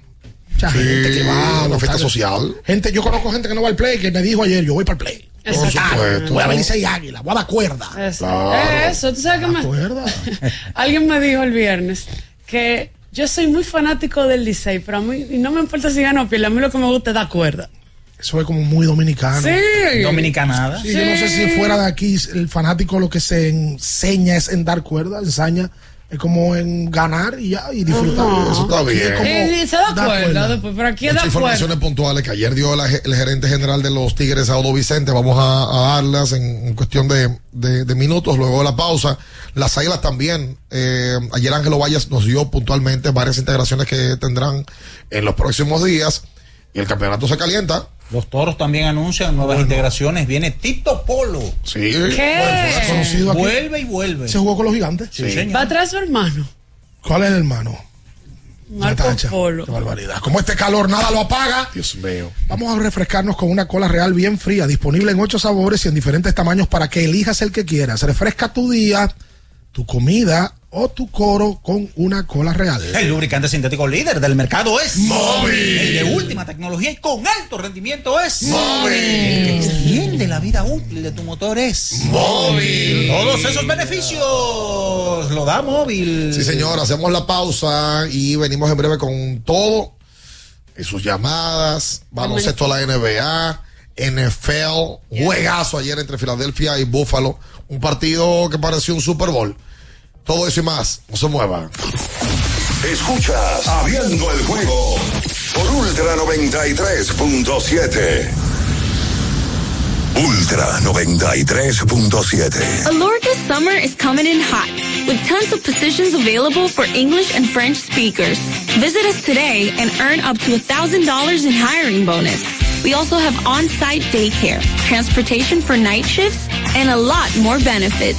Mucha Sí, gente que va. una fiesta social. Gente, yo conozco gente que no va al play, que me dijo ayer, yo voy para el play. Por supuesto. Voy a ver Licey Águila, voy a dar cuerda. Eso. Claro. Eso, tú sabes que me... Cuerda. Alguien me dijo el viernes que yo soy muy fanático del Licey, pero a mí y no me importa si gano o pierde, a mí lo que me gusta es dar cuerda. Eso es como muy dominicano. Sí. Dominicanada. Sí, Yo no sé si fuera de aquí el fanático lo que se enseña es en dar cuerda, ensaña es como en ganar y ya y disfrutar. Ajá. Eso está bien. como Y, y se da dar cuerda cuerda. después, pero aquí Muchas da cuerda. informaciones puntuales que ayer dio la el gerente general de los Tigres, Audo Vicente. Vamos a, a darlas en, en cuestión de, de- de minutos, luego de la pausa. Las Águilas también. eh, ayer Ángelo Valles nos dio puntualmente varias integraciones que tendrán en los próximos días. Y el campeonato se calienta. Los toros también anuncian nuevas integraciones. Viene Tito Polo. Sí. ¿Qué? Aquí. Vuelve y vuelve. Se jugó con los gigantes. Sí, señor. Va atrás su hermano, ¿Cuál es el hermano? Marco. Polo. Qué barbaridad. Como este calor nada lo apaga. Dios mío. Vamos a refrescarnos con una cola real bien fría, disponible en ocho sabores y en diferentes tamaños para que elijas el que quieras. Refresca tu día, tu comida o tu coro con una cola real. El lubricante sintético líder del mercado es Móvil. El de última tecnología y con alto rendimiento es Móvil. El que extiende la vida útil de tu motor es Móvil. Todos esos beneficios lo da móvil. Sí, señor, hacemos la pausa y venimos en breve con todo. Y sus llamadas, baloncesto a la NBA, NFL, juegazo ayer entre Filadelfia y Buffalo. Un partido que pareció un Super Bowl. Todo eso y más, no se muevan. Escuchas Abriendo el juego por Ultra 93.7. Ultra 93.7. Alorca's summer is coming in hot, with tons of positions available for English and French speakers. Visit us today and earn up to $1,000 in hiring bonus. We also have on-site daycare, transportation for night shifts, and a lot more benefits.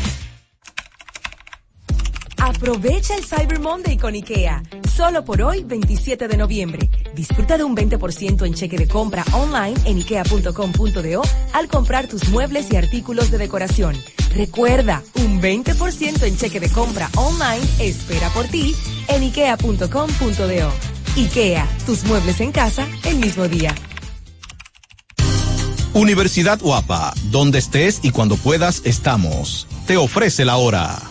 Aprovecha el Cyber Monday con IKEA. Solo por hoy, 27 de noviembre. Disfruta de un 20% en cheque de compra online en ikea.com.do al comprar tus muebles y artículos de decoración. Recuerda, un 20% en cheque de compra online espera por ti en ikea.com.do. IKEA, tus muebles en casa el mismo día. Universidad Guapa, donde estés y cuando puedas estamos. Te ofrece la hora.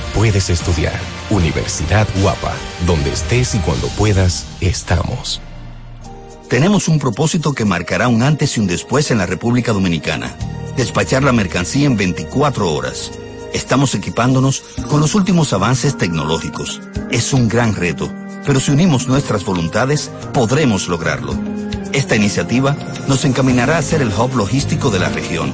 puedes estudiar. Universidad Guapa, donde estés y cuando puedas, estamos. Tenemos un propósito que marcará un antes y un después en la República Dominicana. Despachar la mercancía en 24 horas. Estamos equipándonos con los últimos avances tecnológicos. Es un gran reto, pero si unimos nuestras voluntades, podremos lograrlo. Esta iniciativa nos encaminará a ser el hub logístico de la región.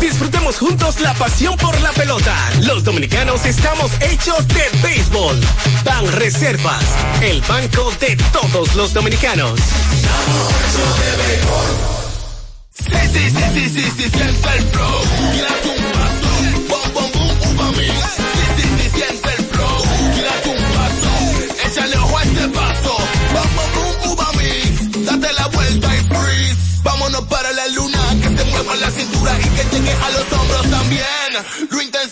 Disfrutemos juntos la pasión por la pelota. Los dominicanos estamos hechos de béisbol. Ban Reservas, el banco de todos los dominicanos. Sí, sí, sí, sí, sí, sí, siente el flow. Tírate un paso, bom, bom, boom, uva mix. Sí, sí, sí, siente el flow. Tírate un paso, échale ojo a este paso. Bom, bom, boom, uva mix. Date la vuelta y freeze. Vámonos para la luna, Lo intenso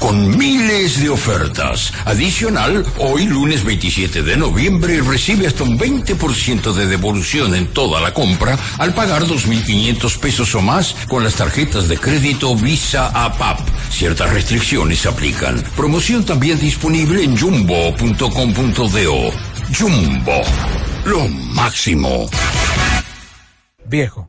con miles de ofertas. Adicional, hoy lunes 27 de noviembre recibe hasta un 20% de devolución en toda la compra al pagar 2.500 pesos o más con las tarjetas de crédito Visa APAP. Ciertas restricciones aplican. Promoción también disponible en jumbo.com.do. Jumbo, lo máximo. Viejo,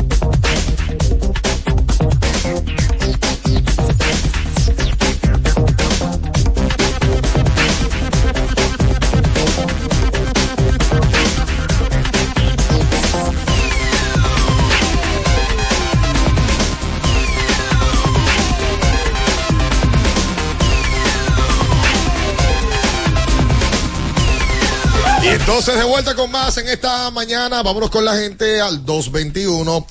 Entonces de vuelta con más en esta mañana. Vámonos con la gente al 221.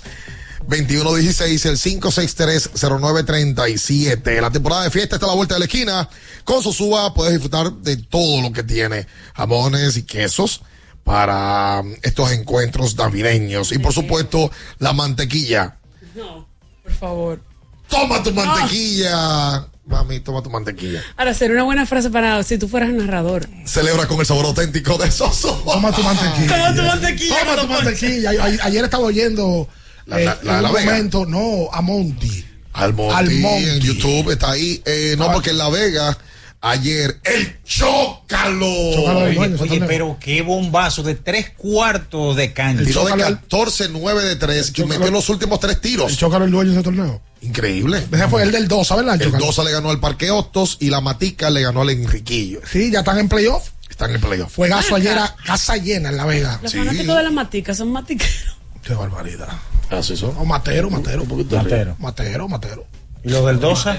2116, el 563-0937. La temporada de fiesta está a la vuelta de la esquina. Con Sosúa puedes disfrutar de todo lo que tiene. Jamones y quesos para um, estos encuentros navideños. Y por supuesto, la mantequilla. No, por favor. Toma tu mantequilla. Mami, toma tu mantequilla. Ahora, sería una buena frase para si tú fueras narrador. Celebra con el sabor auténtico de Soso. Toma tu mantequilla. Toma tu mantequilla, Toma tu Toma. mantequilla. Ayer estaba oyendo. La- eh, la- la- en la momento, no, a Monty. Almonte, Almonte. en YouTube está ahí. Eh, no, porque en La Vega, ayer, el Chócalo. Oye, oye, pero qué bombazo de tres cuartos de cancha. Tiró de 14, 9 de 3 y metió los últimos tres tiros. El Chócalo el dueño de ese torneo. Increíble. Ese fue el del 2, ¿sabes? El El Chócalo. 12 le ganó al Parque Hostos y la Matica le ganó al Enriquillo. Sí, ya están en playoff. Están en playoff. Fuegazo Acá. ayer a casa llena en La Vega. Los fanáticos de las maticas son matiqueros. Qué barbaridad. Así son. No, Matero, Matero. Matero. Matero, Matero. ¿Y lo del Dosa?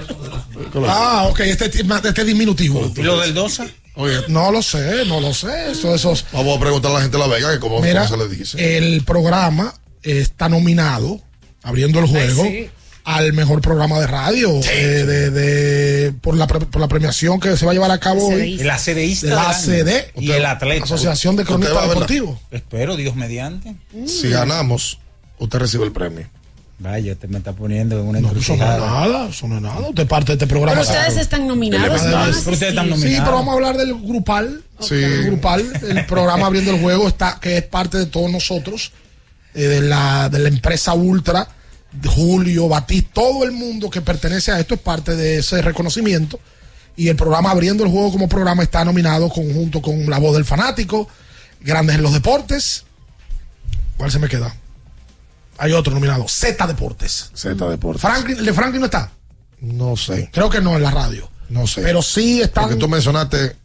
Ah, ok, este, este diminutivo. ¿Y lo del Dosa? No lo sé, no lo sé. Eso, esos, Vamos a preguntar a la gente de La Vega que cómo, Mira, cómo se le dice. el programa está nominado, abriendo el juego, sí. Al mejor programa de radio eh, de, de- por, la, pre- por la premiación que se va a llevar a cabo hoy. El ACDista. De la. ACD. Y el atleta. Asociación de Cronistas. Deportivos. Espero, Dios mediante. Si ganamos, usted recibe el premio. Vaya, te me está poniendo en una Eso no es encrucijada. nada, eso no es nada. Usted es parte de este programa. Pero ustedes están nominados. Pero ¿no? ustedes están Sí, pero vamos a hablar del grupal. Sí. El grupal, el programa Abriendo el Juego, está, que es parte de todos nosotros, eh, de, la, de la empresa Ultra, Julio, Batista, todo el mundo que pertenece a esto es parte de ese reconocimiento. Y el programa Abriendo el Juego como programa está nominado conjunto con La Voz del Fanático, Grandes en los Deportes. ¿Cuál se me queda? Hay otro nominado, Z Deportes. Z Deportes. Franklin, ¿El de Franklin no está? No sé. Creo que no en la radio. No sé. Pero sí están. Porque tú mencionaste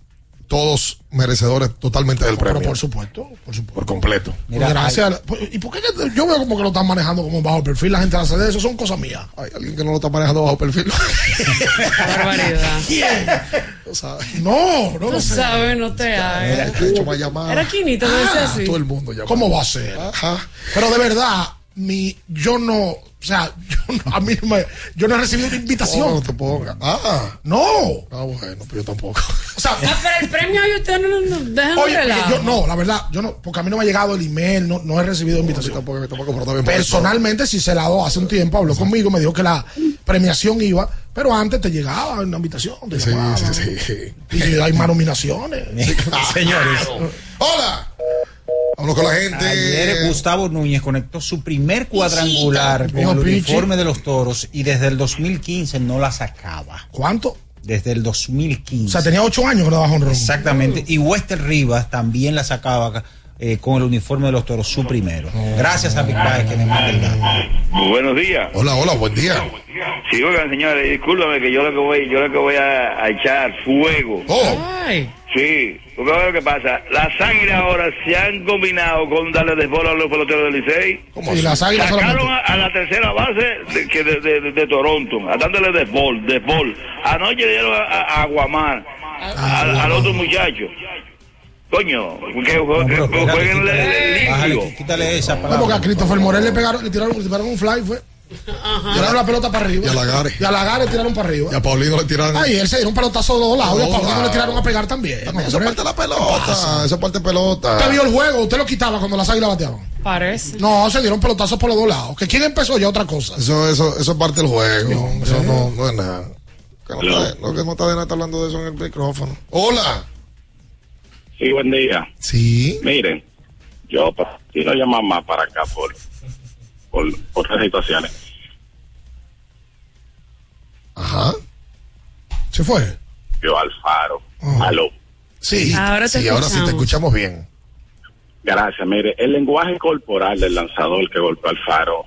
todos merecedores totalmente del Pero premio. por supuesto, por supuesto. Por completo. Pues gracias. ¿Y por qué que yo veo como que lo están manejando como bajo perfil? La gente hace de eso, son cosas mías. Hay alguien que no lo está manejando bajo perfil. Barbaridad. ¿Quién? No, no Tú lo sé. sabes, no te hagas. Hecho. Era Quinito decía Ah, así. Todo el mundo llama. ¿Cómo va a ser? Ajá. Pero de verdad, mi, yo no, o sea, yo no- a mí no me, yo no he recibido una No, invitación. no te pongas. Ah. No. Ah, bueno, pues yo tampoco. O sea, Ah, pero el premio y usted no, no, no dejan oye, yo no, la verdad, yo no, porque a mí no me ha llegado el email, no, no he recibido invitación. tampoco, tampoco, pero también. Personalmente, si se la dio hace un tiempo, habló conmigo, me dijo que la premiación iba, pero antes te llegaba una invitación. Te Sí, llamaban. sí, sí. Y hay más nominaciones. Señores. Hola. Vámonos con la gente. Ayer Gustavo Núñez conectó su primer cuadrangular con el uniforme de los toros y desde el 2015 no la sacaba. ¿Cuánto? Desde el 2015. O sea, tenía ocho años que no. Exactamente. Y Wester Rivas también la sacaba eh, con el uniforme de los toros, su primero. Gracias a Big Bang que me manda el dato. Buenos días. Hola, hola, buen día. Sí, oigan, señores, discúlpame que yo lo que voy, yo lo que voy a, a echar fuego. Ay. Sí, porque ahora lo que pasa, las águilas ahora se han combinado con darle de bola a los peloteros del Licey. Sí, las águilas Sacaron solamente- a, a la tercera base de, que de, de- de Toronto, a dándole de bol, de bol. Anoche le dieron a, a, a Guamán, Ah, al, al otro muchacho. Coño, que, que, que jueguen quítale esa No, palabra. porque a Christopher Morel le pegaron, le tiraron, le tiraron un fly, fue. Tiraron la pelota para arriba. Y a Lagares. Y a Lagares tiraron para arriba. Y a Paulino le tiraron. Ay, él se dio un pelotazo de los dos lados. y a Paulino le tiraron a pegar también. Eso hombre. es parte de la pelota. Eso es parte de pelota. Usted vio el juego, usted lo quitaba cuando las águilas bateaban. Parece. No, se dieron pelotazos por los dos lados. Que quién empezó ya otra cosa. Eso, eso, eso es parte del juego. Eso no, no es nada. Que no está- Lo que no está de nada está hablando de eso en el micrófono. Hola. Sí, buen día. Sí. Miren, yo pues, quiero llamar más para acá por, por otras situaciones. Ajá. ¿Se fue? Yo Alfaro. Aló. Sí. Ahora te sí, ahora sí te escuchamos. escuchamos bien. Gracias. Mire, el lenguaje corporal del lanzador que golpeó al faro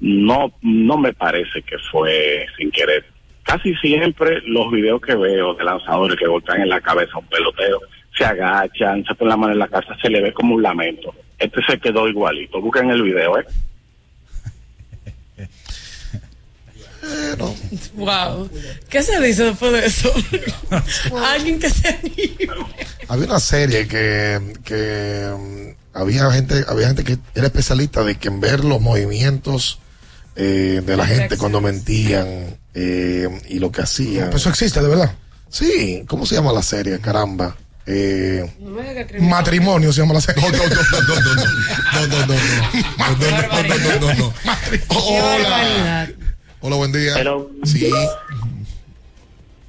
no, no me parece que fue sin querer. Casi siempre los videos que veo de lanzadores que golpean en la cabeza a un pelotero se agachan, se ponen la mano en la casa, se le ve como un lamento. Este se quedó igualito. Busquen el video, ¿eh? Wow. ¿Qué se dice después de eso? Alguien que se anime. Había una serie que, que mm, había gente, había gente que era especialista de que en ver los movimientos eh, de la gente cuando mentían eh, y lo que hacían. Eso existe, de verdad. Sí, ¿cómo se llama la serie? Caramba. Eh, Matrimonio se llama la serie. No, no, no, no, no, no, no, no, no, no, no, no, no, no. Hola. Hola, buen día. Sí.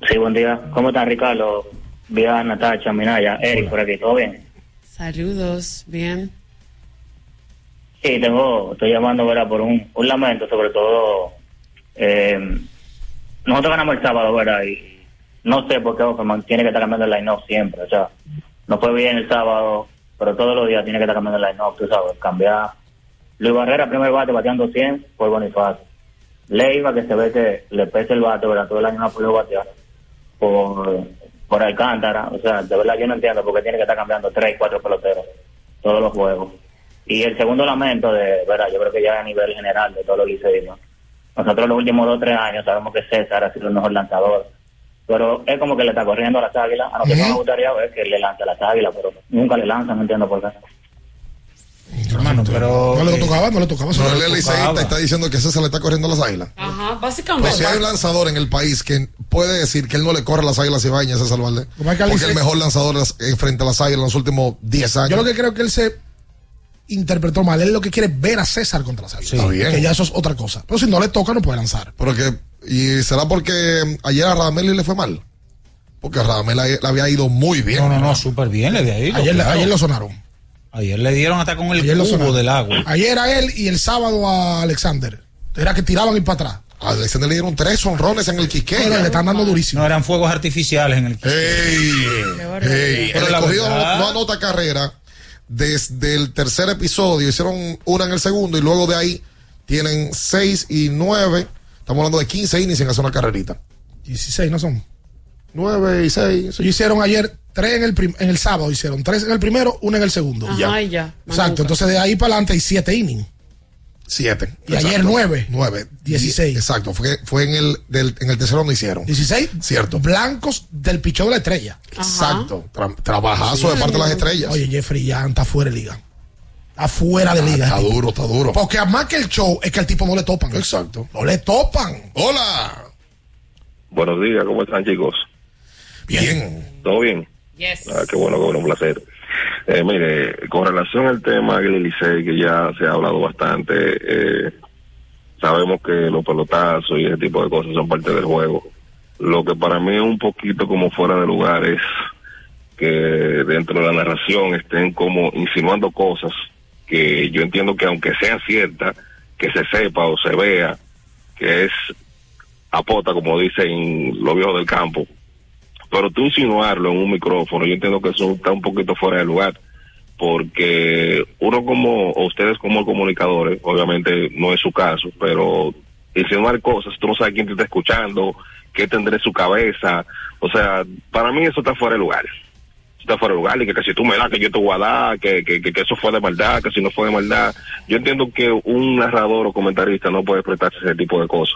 Sí, buen día. ¿Cómo están, Ricardo? Vía Natacha, Minaya, Eric, por aquí, ¿todo bien? Saludos, bien. Sí, tengo, estoy llamando, ¿verdad? Por un, un lamento, sobre todo. Eh, nosotros ganamos el sábado, ¿verdad? Y no sé por qué Offerman tiene que estar cambiando el line-up siempre. O sea, no fue bien el sábado, pero todos los días tiene que estar cambiando el line-up, tú sabes, cambiar. Luis Barrera, primer bate, bateando 100 por Bonifacio. Leiva, que se ve que le pesa el bate, ¿verdad? Todo el año no ha podido batear por, por Alcántara. O sea, de verdad yo no entiendo por qué tiene que estar cambiando tres, cuatro peloteros todos los juegos. Y el segundo lamento de, verdad, yo creo que ya a nivel general de todos los liceístas. Nosotros los últimos dos o tres años sabemos que César ha sido el mejor lanzador. Pero es como que le está corriendo a las águilas. A nosotros nos gustaría ver que le lance a las águilas, pero nunca le lanza, no entiendo por qué. Hermano, pero. No le tocaba, no le tocaba. No, él es liceísta y está diciendo que César le está corriendo a las águilas. Ajá, Pues básicamente. si hay un lanzador en el país que puede decir que él no le corre a las águilas y baña a César Valdés, que porque Licey- el mejor lanzador es- eh, frente a las águilas en los últimos 10 años. Yo lo que creo que él se interpretó mal. Él lo que quiere es ver a César contra las águilas. Está bien. Que ya eso es otra cosa. Pero si no le toca, no puede lanzar. Porque, ¿Y será porque ayer a Radamel le fue mal? Porque a Radamel le le había ido muy bien. No, no, no, súper bien le había ido. Ayer, claro. ayer lo sonaron. Ayer le dieron hasta con el Ayer cubo del agua. Ayer a él y el sábado a Alexander. Era que tiraban y para atrás. A Alexander le dieron tres honrones en el Quiqueya. Pero le están dando durísimo. No eran fuegos artificiales en el Ey, ey, Pero el la escogido no, no anota carrera desde el tercer episodio. Hicieron una en el segundo y luego de ahí tienen seis y nueve. Estamos hablando de 15 innings sin hacer una carrerita. 16 no son. 9 y 6. Ellos hicieron ayer tres en el, en el sábado, hicieron tres en el primero, una en el segundo. Ajá, ya. Más Exacto, entonces de ahí para adelante hay siete innings. 7. Y ayer nueve. 9. 16. Exacto, fue, fue en, el, del, en el tercero no hicieron. 16 Cierto. blancos del pichón de la estrella. Exacto. Tra- trabajazo de parte de las estrellas. Oye, Jeffrey Young está fuera de liga. Está fuera de liga. Está duro, está duro. Porque además que el show es que al tipo no le topan. Exacto. No le topan. Hola. Buenos días, ¿cómo están, chicos? Bien. ¿Todo bien? Yes. Ah, qué bueno, qué bueno, un placer. Eh, mire, con relación al tema del Licey, que ya se ha hablado bastante, eh, sabemos que los pelotazos y ese tipo de cosas son parte del juego. Lo que para mí es un poquito como fuera de lugar es que dentro de la narración estén como insinuando cosas que yo entiendo que aunque sean ciertas, que se sepa o se vea que es apota, como dicen los viejos del campo, pero tú insinuarlo en un micrófono, yo entiendo que eso está un poquito fuera de lugar. porque uno como, o ustedes como comunicadores, obviamente no es su caso, pero insinuar cosas, tú no sabes quién te está escuchando, qué tendrá en su cabeza, o sea, para mí eso está fuera de lugar. Está fuera de lugar y que, que si tú me das, que yo te voy a dar, que, que, que, eso fue de maldad, que si no fue de maldad. Yo entiendo que un narrador o comentarista no puede prestarse ese tipo de cosas,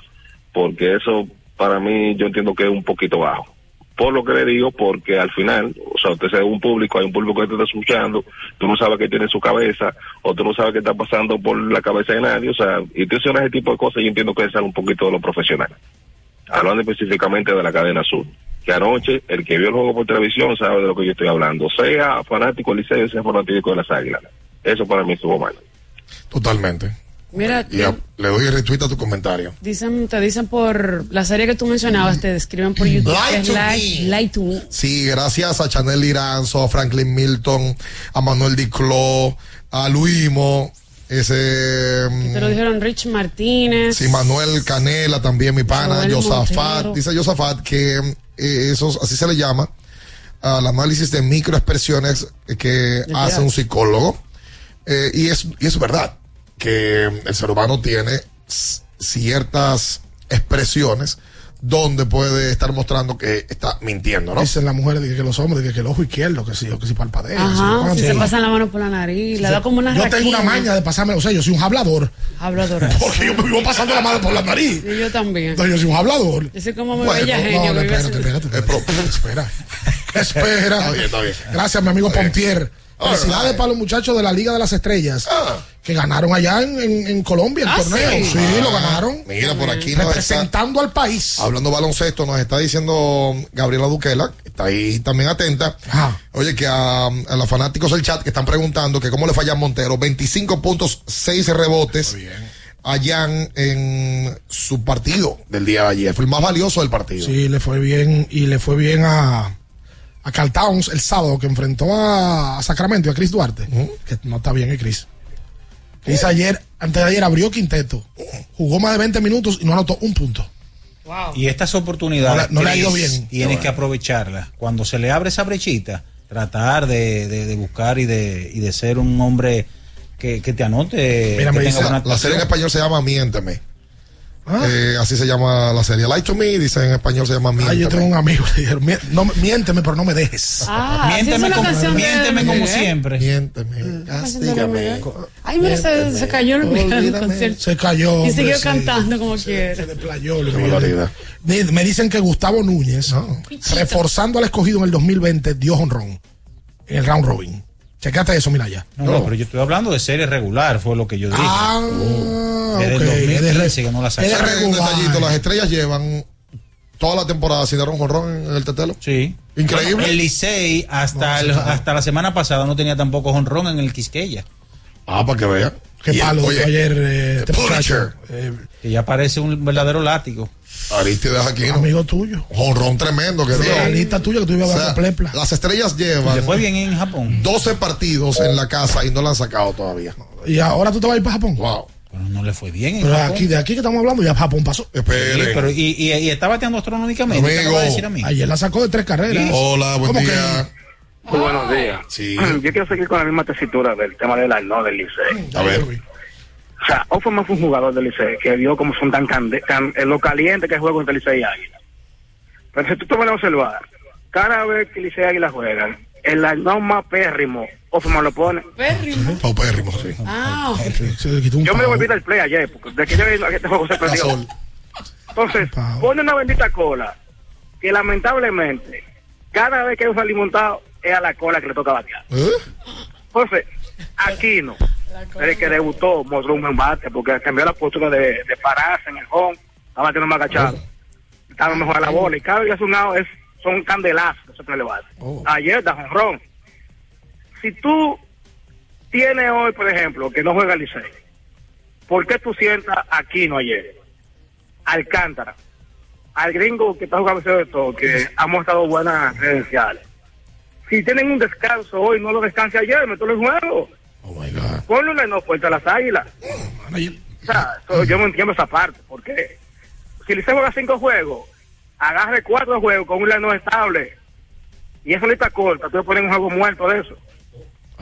porque eso para mí yo entiendo que es un poquito bajo por lo que le digo, porque al final, o sea, usted es un público, hay un público que te está escuchando, tú no sabes qué tiene en su cabeza, o tú no sabes qué está pasando por la cabeza de nadie, o sea, y tú ese tipo de cosas, yo entiendo que es algo un poquito de lo profesional. Hablando específicamente de la cadena azul. Que anoche, el que vio el juego por televisión sabe de lo que yo estoy hablando, sea fanático del Liceo, sea fanático de las Águilas. Eso para mí estuvo mal. Totalmente. Mira, Y a- le doy retweet a tu comentario. dicen, te dicen por la serie que tú mencionabas, te describen por YouTube. Es to. Lie to Me. Sí, gracias a Chanel Iranzo, a Franklin Milton, a Manuel Diclo, a Luimo, ese... mm, Te lo dijeron Rich Martínez. Sí, Manuel Canela también, mi pana, Josafat. Dice Josafat que eh, eso, así se le llama, al análisis de microexpresiones que hace un psicólogo. Eh, y, es, y es verdad que el ser humano tiene ciertas expresiones donde puede estar mostrando que está mintiendo, ¿no? Dicen las mujeres que, que los hombres que, que el ojo izquierdo, que si, que si que si Ajá, si se pasan la mano por la nariz, le da como una Yo tengo una maña de pasarme, sea, yo soy un hablador. Habladora. Porque yo me vivo pasando la mano por la nariz. Y yo también. Entonces yo soy un hablador. Yo soy como muy Bueno, bella no, genio. no, espérate, espérate, espérate. Espera. Espera. Está bien, está bien. Gracias, mi amigo Pontier. Felicidades right. para los muchachos de la Liga de las Estrellas que ganaron allá en, en- en Colombia el Ah, torneo. sí. Sí, Ah, lo ganaron. Mira, por aquí nos está, Representando al país. hablando baloncesto, nos está diciendo Gabriela Duquela, que está ahí también atenta. Oye, que a, a los fanáticos del chat que están preguntando que cómo le falla a Montero, 25 puntos, 6 rebotes. Allá en, en su partido del día de ayer. Fue el más valioso del partido. Sí, le fue bien y le fue bien a, a Carl Towns el sábado que enfrentó a, a Sacramento y a Chris Duarte. Que no está bien el Chris. Chris ayer, antes de ayer abrió quinteto. Jugó más de 20 minutos y no anotó un punto. Y estas oportunidades No le- no le ha ido bien. tienes que aprovecharlas. Cuando se le abre esa brechita, tratar de, de- de buscar y de, y de ser un hombre que, que te anote. Mira, que me dice, la serie en español se llama Miénteme. Eh, así se llama la serie. Lie to Me, dice en español se llama Ah, Miénteme. yo tengo un amigo que le dijeron, "Mie- no, miénteme, pero no me dejes. Ah, Miénteme como- miénteme siempre. Miénteme, castígame. Ay, mira, se, se cayó el en el Olvídame. concierto. Se cayó. Y hombre, siguió sí. cantando como quiera. Playó, le Qué dio. barbaridad. Me, me dicen que Gustavo Núñez, reforzando al escogido en el 2020, dio honrón en el round robin. Checate eso, mira ya. No, no, pero yo estoy hablando de serie regular, fue lo que yo dije. Ah, Desde el es de 2015 que no la sacaron. ¿Sabes un detallito? Las estrellas llevan toda la temporada sin dar un jonrón en el tetelo. Sí. Increíble. Bueno, el Licey hasta, No, el- sí, está. hasta la semana pasada no tenía tampoco honrón en el Quisqueya. Ah, para que vean. Qué Y, palo oye, ayer eh, este eh, Que ya parece un verdadero látigo. Aristides Aquino. amigo tuyo. Jonrón tremendo que dio. La lista tuya que tú ibas O a sea, dar plepla. las estrellas Le llevan fue bien en Japón. 12 partidos en la casa y no la han sacado todavía. Y ahora tú te vas a ir para Japón. Wow. Pero no le fue bien en Pero Japón. aquí, de aquí que estamos hablando, ya Japón pasó. Sí, Espere. pero y, y, y está bateando astronómicamente. ¿qué me Amigo. a decir a mí? Ayer la sacó de tres carreras. Hola, buen día. Muy buenos días. Sí. Yo quiero seguir con la misma tesitura del tema del no del Licey. A ver. O sea, Offerman fue un jugador del Licey que vio como son tan cande can- en lo caliente que juega contra Licey y Águila. Pero si tú te vas a observar, cada vez que Licey y Águila juegan, el no más pérrimo, Offerman lo pone. Pérrimo. Paupérrimo, sí. Ah, un Yo me volví del play ayer, porque de que yo vi que este juego se perdió. Entonces, pone una bendita cola que lamentablemente, cada vez que hay un salimontado, es a la cola que le toca batear. ¿Eh? Entonces, Aquino, desde que debutó, mostró un buen bate, porque cambió la postura de, de pararse en el home, estaba batiendo más agachado, estaba mejor a la bola, y cada vez que hace un out es, son candelazos que se le bate. Ayer da jonrón. Si tú tienes hoy, por ejemplo, que no juega Licey, ¿por qué tú sientas a Aquino ayer? Alcántara, al gringo que está jugando de todo, que ha mostrado buenas credenciales. Si tienen un descanso hoy, no lo descanse ayer, mételo en juego. Oh my God. No fuerte a las águilas. O sea, yo no entiendo esa parte, porque si Licey juega cinco juegos, agarre cuatro juegos con un no estable, y eso lista corta, tú pones un juego muerto de eso.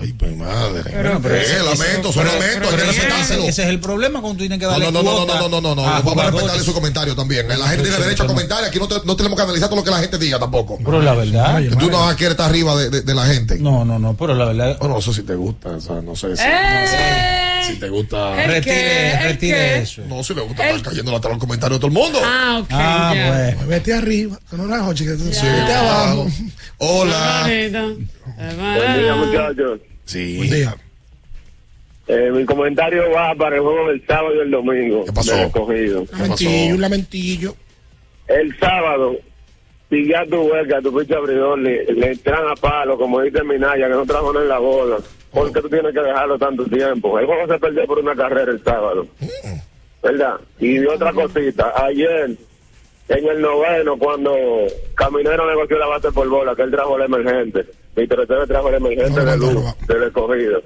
Ay, mi madre. Bueno, pero Eh, lamento, ese- son pero- lamentos, hay que pero ese- respetárselo. Ese es el problema cuando tú tienes que No, darle no, no, no, no, no, no, no, a Vamos a respetarle su comentario también. La gente tiene derecho a comentar aquí no, te- no tenemos que analizar todo lo que la gente diga tampoco. Pero la verdad. Tú no quieres estar arriba de, de- de la gente. No, no, no, pero la verdad. Bueno, eso sí te gusta, o sea, no sé si, ¡Eh! Si te gusta. ¿El Retire- retire eso. No, si le gusta estar cayendo atrás los comentarios de todo el mundo. Ah, ok. Ah, ya. bueno. Vete arriba, no era Jochi, que Sí, vete abajo. Hola. Buen día, muchachos. Sí. Buen día. Eh, mi comentario va para el juego del sábado y el domingo. ¿Qué pasó? Un lamentillo, un lamentillo. El sábado, si ya tu huelga, tu pinche abridor, le, le entran a palo, como dice Minaya, que no trajo nada en la bola. Porque tú tienes que dejarlo tanto tiempo. El juego se perdió por una carrera el sábado. ¿Verdad? Y otra cosita, ayer, en el noveno, cuando Caminero negoció la base por bola, que él trajo el emergente. Víctor Esteves trajo el emergente de luz, del escogido.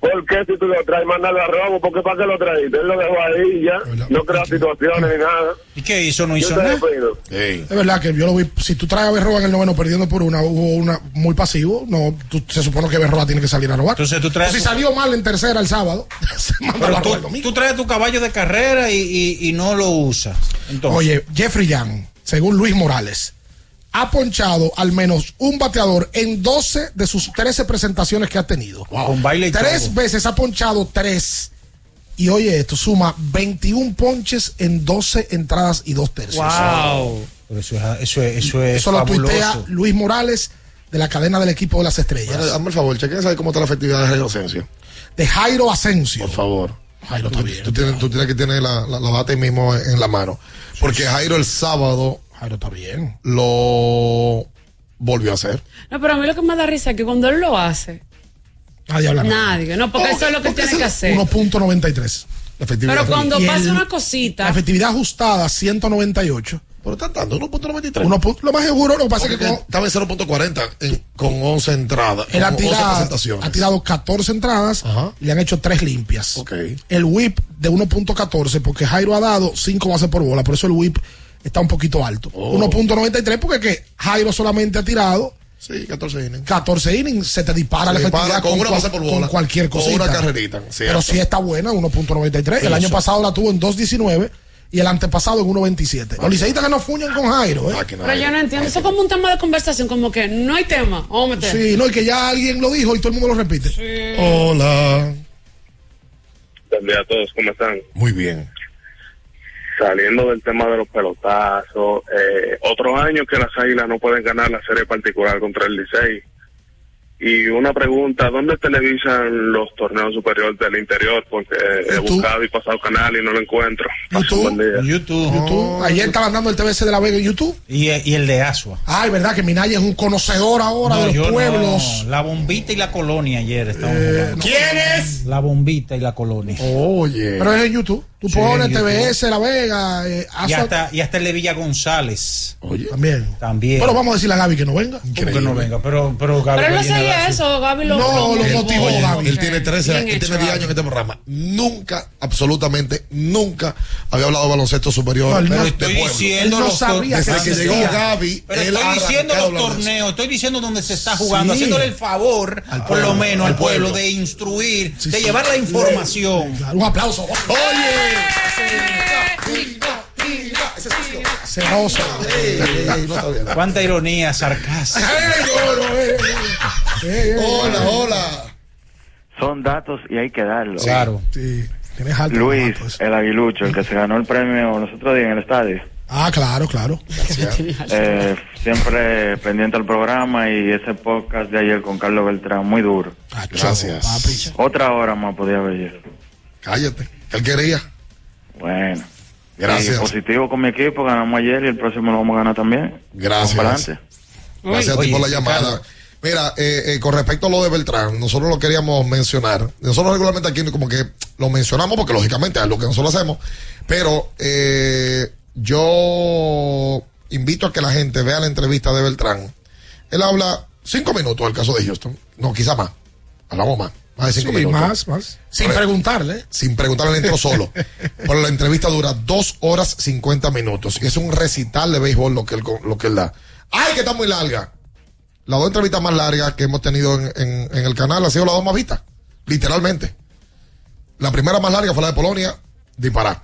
¿Por qué si tú lo traes, mándalo a robo? ¿Por qué para qué lo traíste? Él lo dejó ahí y ya. No crea situaciones ni nada. ¿Y qué hizo? No hizo nada. Es verdad que yo lo vi. Si tú traes a Berroa en el noveno perdiendo por una, hubo una muy pasivo. No, tú- se supone que Berroa tiene que salir a robar. Entonces tú traes si tu- salió mal en tercera el sábado, se manda Pero a robar el tú, domingo. tú traes tu caballo de carrera y, y- y no lo usas. Entonces, Oye, Jeffrey Young, según Luis Morales, ha ponchado al menos un bateador en 12 de sus 13 presentaciones que ha tenido. con baile y Tres todo. veces ha ponchado tres. Y oye, esto suma 21 ponches en 12 entradas y dos tercios. Wow. Eso es, eso es, eso es Eso lo fabuloso. tuitea Luis Morales de la cadena del equipo de las estrellas. Mira, Hazme el favor, chequen saber cómo está la efectividad de Jairo Asensio. De Jairo Asensio. Por favor. Jairo está bien. Tú tienes, tú tienes que tener la, la, la data ahí mismo en la mano. Porque Jairo el sábado Jairo está bien. lo volvió a hacer. No, pero a mí lo que me da risa es que cuando él lo hace, Nadie habla nada. nadie, no, porque eso es lo que tiene que hacer. 1.93. La efectividad. Pero cuando pasa el- una La cosita, efectividad ajustada, 198. Pero está dando 1.93. Uno pu- lo más seguro, lo que pasa es que con- estaba en 0.40 en- con 11 entradas. él ha con 11 tirado, presentaciones. ha tirado 14 entradas Ajá. y le han hecho 3 limpias. Ok. El whip de 1.14, porque Jairo ha dado 5 bases por bola, por eso el whip está un poquito alto. Oh. 1.93, porque que Jairo solamente ha tirado Sí, 14 innings. 14 innings, se te dispara Se la dispara efectividad con una cual- base por con bola, cualquier con cosita. una carrerita, cierto. Pero sí está buena, 1.93. El año pasado la tuvo en 2.19 y el antepasado en 1.27. Los liceístas que no fuñan con Jairo, ¿eh? pero yo no entiendo, eso es como un tema de conversación, como que no hay tema, vamos a meter. Sí, no, y que ya alguien lo dijo y todo el mundo lo repite. Hola. Buen día a todos, ¿cómo están? Muy bien. Saliendo del tema de los pelotazos, eh, otros años que las Águilas no pueden ganar la serie particular contra el Licey. Y una pregunta, ¿dónde televisan los torneos superiores del interior? Porque he YouTube. buscado y pasado canal y no lo encuentro. Día. YouTube. YouTube. Ayer estaban dando el TBC de la Vega en YouTube. Y, y el de Asua. Ay, verdad que Minaya es un conocedor ahora No, de yo los no. pueblos. La bombita y la colonia ayer estaban Eh, jugando. ¿Quién es? La bombita y la colonia. Oye. Pero es en YouTube. Tú Sí, pones YouTube. TBS, La Vega, eh, y, Asua- hasta, y hasta el de Villa González. Oye. también. También. Pero vamos a decirle a Gaby que no venga. ¿Cómo que no venga? Pero, pero, Gaby Pero eso, Gaby lo No, lo Él- motivó, Oye, Gaby. Él tiene 13 Bien años, él tiene 10 Gaby. años en este programa. Nunca, absolutamente, nunca había hablado de baloncesto superior. No, no- de estoy pueblo. diciendo Él no sabía Desde que llegó Gaby, Pero él estoy diciendo los torneos, estoy diciendo donde se está jugando, Sí. haciéndole el favor, Al por pueblo, lo menos al pueblo, pueblo. de instruir, Sí, de sí. llevar la información. Claro, un aplauso. Celoso. Cuánta ironía, sarcasmo. Hola, hola. Son datos y hay que darlos. Claro. Sí. Luis, eso. el aguilucho, el que se ganó el premio los otros días en el estadio. Ah, claro, claro. Eh, siempre pendiente al programa y ese podcast de ayer con Carlos Beltrán, muy duro. Ah, Gracias. Otra hora más podía haber. Cállate. Él quería. Bueno. Gracias. Y positivo con mi equipo, ganamos ayer y el próximo lo vamos a ganar también. Gracias. Gracias a ti Oye, por la llamada. Ricardo. Mira, eh, eh, con respecto a lo de Beltrán, nosotros lo queríamos mencionar. Nosotros regularmente aquí como que lo mencionamos porque lógicamente es lo que nosotros hacemos. Pero eh, yo invito a que la gente vea la entrevista de Beltrán. Él habla cinco minutos del caso de Houston. No, quizá más. Hablamos más. Más de cinco Sí, minutos. más, más. Sin preguntarle. Sin preguntarle, entró solo. Pero la entrevista dura dos horas cincuenta minutos. Y es un recital de béisbol lo que él, lo que él da. ¡Ay, que está muy larga! las dos entrevistas más largas que hemos tenido en, en- en el canal han sido las dos más vistas. Literalmente. La primera más larga fue la de Polonia, disparar.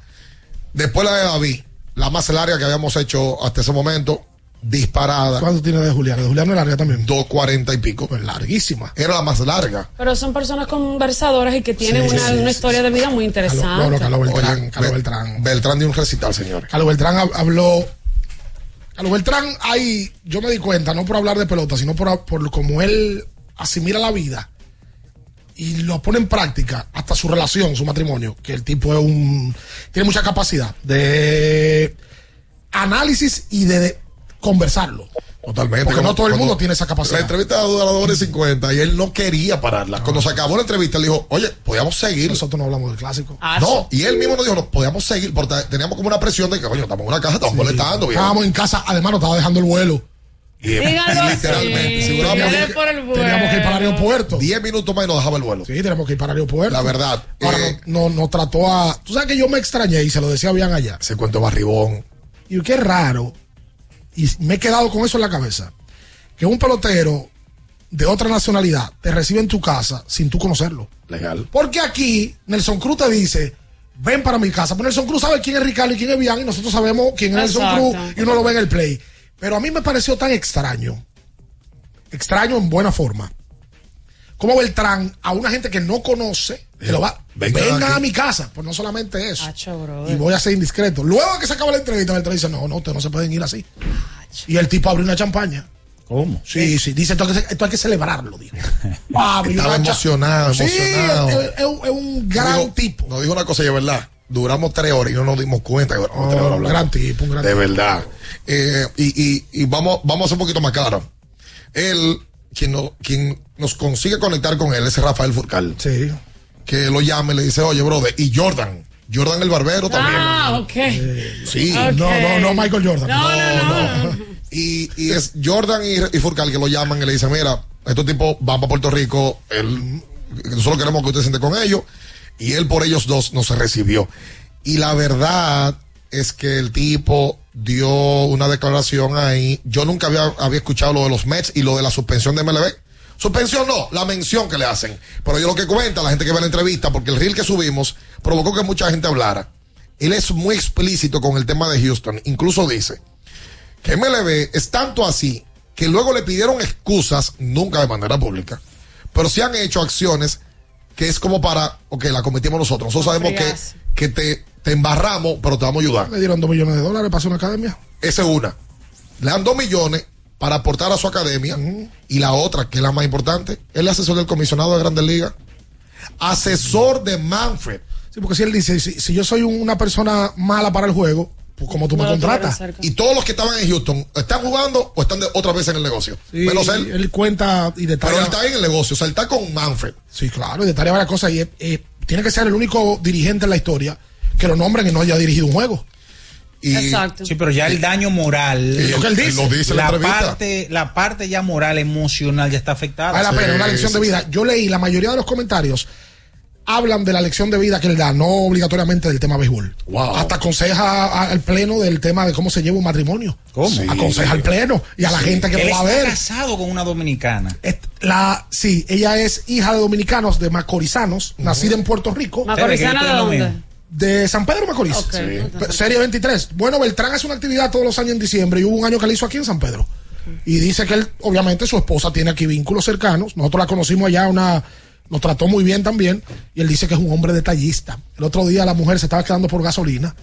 Después la de David, la más larga que habíamos hecho hasta ese momento, disparada. ¿Cuánto tiene de Julián? ¿De Julián no es larga también? 2.40 y pico. Pues larguísima. Era la más larga. Pero son personas conversadoras y que tienen Sí, una, sí, una sí, historia de vida muy interesante. No, no, Carlos Beltrán. Oye, Carlos Be- Beltrán. Beltrán dio un recital, señores. Carlos Beltrán hab- habló. Carlos Beltrán, ahí yo me di cuenta, no por hablar de pelota, sino por, por cómo él asimila la vida y lo pone en práctica, hasta su relación, su matrimonio, que el tipo es un. tiene mucha capacidad de análisis y de conversarlo. Totalmente. Porque Como- no todo el mundo tiene esa capacidad. La entrevista duró dos horas y 50 y él no quería pararla. Cuando se acabó la entrevista, él dijo, oye, podíamos seguir. Nosotros no hablamos del clásico. No, y él mismo nos dijo, no, podíamos seguir, porque teníamos como una presión de que, coño, estamos en una caja, estamos molestando. viejo. Estábamos en casa, además nos estaba dejando el vuelo. Y- literalmente, si Dale hubiéramos- por el vuelo. Teníamos que ir para el aeropuerto. 10 minutos más y nos dejaba el vuelo. Sí, tenemos que ir para el aeropuerto. La verdad. Ahora eh, no, no, no trató a. Tú sabes que yo me extrañé y se lo decía bien allá. Ese cuento barribón. Y qué raro. Y me he quedado con eso en la cabeza. Que un pelotero de otra nacionalidad te recibe en tu casa sin tú conocerlo. Legal. Porque aquí Nelson Cruz te dice, ven para mi casa. Pero Nelson Cruz sabe quién es Ricardo y quién es Bian y nosotros sabemos quién es Nelson Exacto. Cruz y uno lo ve en el play. Pero a mí me pareció tan extraño, extraño en buena forma, como Beltrán a una gente que no conoce, que lo va, Vengan aquí. a mi casa. Pues no solamente eso. Acho. Y voy a ser indiscreto. Luego que se acaba la entrevista, Beltrán dice, no, no, ustedes no se pueden ir así. Y el tipo abrió una champaña. ¿Cómo? Sí, sí, dice esto, hay que- esto hay que celebrarlo, dijo. Estaba emocionado, Sí, emocionado. es, es un- es un gran dijo- tipo. Nos dijo una cosa y es verdad. Duramos tres horas y no nos dimos cuenta que duramos tres horas un hablando. gran tipo, un gran De tipo. verdad. Eh, y y, y vamos, vamos a ser un poquito más claro. Él, quien, no- quien nos consigue conectar con él es Rafael Furcal. Sí. Que lo llama y le dice, oye, brother, y Jordan. Jordan el barbero también. Ah, ok. Sí. Ok. No, no, no, Michael Jordan. No, no, no. Y, y es Jordan y, y Furcal que lo llaman y le dicen, mira, estos tipos van para Puerto Rico, él, nosotros queremos que usted se siente con ellos, y él por ellos dos no se recibió. Y la verdad es que el tipo dio una declaración ahí, yo nunca había, había escuchado lo de los Mets y lo de la suspensión de MLB. Suspensión no, la mención que le hacen. Pero yo lo que cuenta, la gente que ve la entrevista, porque el reel que subimos provocó que mucha gente hablara. Él es muy explícito con el tema de Houston. Incluso dice, que MLB es tanto así que luego le pidieron excusas, nunca de manera pública, pero sí han hecho acciones que es como para, ok, la cometimos nosotros. Nosotros sabemos que, que te, te embarramos, pero te vamos a ayudar. Le dieron dos millones de dólares para hacer una academia. Esa es una. Le dan dos millones para aportar a su academia. Y la otra, que es la más importante, es el asesor del comisionado de Grandes Ligas. Asesor de Manfred. Sí, porque si él dice, si, si yo soy un- una persona mala para el juego, pues como tú No me contratas. Y todos los que estaban en Houston, ¿están jugando o están de otra vez en el negocio? Sí, Menos él. él cuenta y Pero detalla. él está en el negocio, o sea, él está con Manfred. Sí, claro, y detalla varias cosas. Y eh, tiene que ser el único dirigente en la historia que lo nombren y no haya dirigido un juego. Y Exacto. Sí, pero ya el daño moral. Y lo que él dice. lo dice la la parte, la parte ya moral, emocional ya está afectada. Vale la Sí, pena, una lección sí, de vida. Yo leí la mayoría de los comentarios hablan de la lección de vida que él da, no obligatoriamente del tema béisbol. Wow. Hasta aconseja al pleno del tema de cómo se lleva un matrimonio. ¿Cómo? Sí. Aconseja al pleno y a la gente que Él lo va a está ver. casado con una dominicana. La, sí, ella es hija de dominicanos, de macorizanos, nacida en Puerto Rico, ¿Macorizana de dónde? De San Pedro Macorís. Serie 23. Bueno, Beltrán hace una actividad todos los años en diciembre y hubo un año que la hizo aquí en San Pedro. Y dice que él, obviamente, su esposa tiene aquí vínculos cercanos. Nosotros la conocimos allá, una, nos trató muy bien también. Y él dice que es un hombre detallista. El otro día la mujer se estaba quedando por gasolina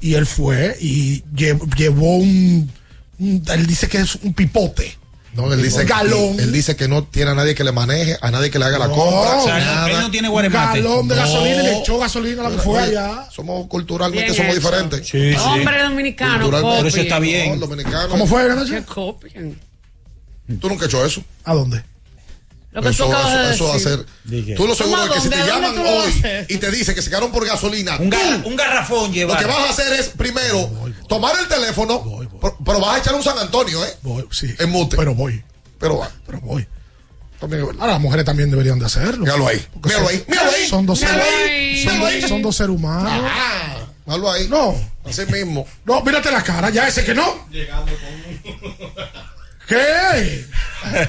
y él fue y lle- llevó un, un- él dice que es un pipote. No, él dice, Galón. Que, él dice que no tiene a nadie que le maneje, a nadie que le haga la No, compra. o sea, nada. él no tiene guaremate. galón de No. gasolina y le echó gasolina a lo que fue allá. Somos culturalmente Bien somos diferentes. Sí, sí. Hombre dominicano. Pero eso está bien. No, el dominicano. ¿Cómo fue, Que Ganache? copien. Tú nunca has hecho eso. ¿A dónde? Lo que tú Eso, acabas eso, de eso va a ser. Dije. Tú lo seguro es ¿Cómo que si te ¿Dónde llaman lo hoy y te dice que se quedaron por gasolina, Un, gar- tú un garrafón lo llevar. que vas a hacer es primero tomar el teléfono, Voy, voy. Pero, pero vas a echar un San Antonio, ¿eh? Voy, sí. En mute. Pero voy, Pero va. pero voy. También. Ahora las mujeres también deberían de hacerlo. Míralo ahí. Míralo ahí. Míralo ahí. Son dos seres, son, dos- seres humanos. Ah, míralo ahí. No, Así mismo. no, mírate la cara, ya ese que no. ¿Qué?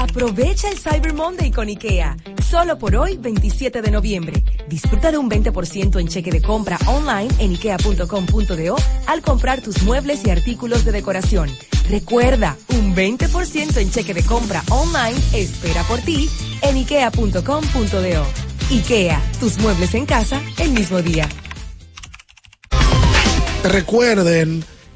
Aprovecha el Cyber Monday con IKEA. Solo por hoy, 27 de noviembre. Disfruta de un 20% en cheque de compra online en ikea.com.do al comprar tus muebles y artículos de decoración. Recuerda, un 20% en cheque de compra online espera por ti en ikea.com.do. IKEA, tus muebles en casa el mismo día. Recuerden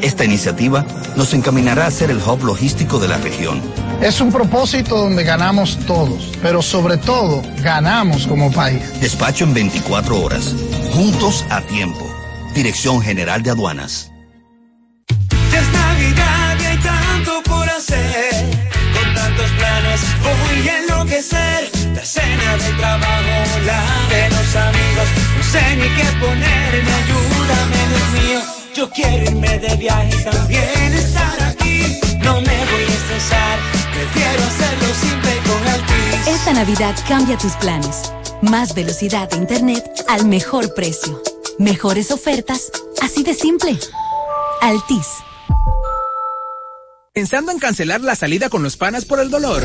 Esta iniciativa nos encaminará a ser el hub logístico de la región. Es un propósito donde ganamos todos, pero sobre todo ganamos como país. Despacho en 24 horas. Juntos a tiempo. Dirección General de Aduanas. Ya es Navidad y hay tanto por hacer. Con tantos planes voy a enloquecer. La cena del trabajo, la de los amigos. No sé ni qué ponerme, ayúdame, Dios mío. Yo quiero irme de viaje y también estar aquí. No me voy a estresar, prefiero hacerlo simple con Altis. Esta Navidad cambia tus planes. Más velocidad de internet al mejor precio. Mejores ofertas, así de simple. Altis. Pensando en cancelar la salida con los panas por el dolor.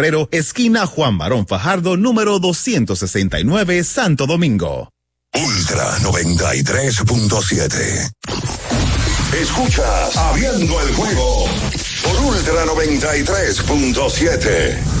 esquina Juan Barón Fajardo, número 269, Santo Domingo. Ultra 93.7. Escuchas Abriendo el juego por Ultra 93.7.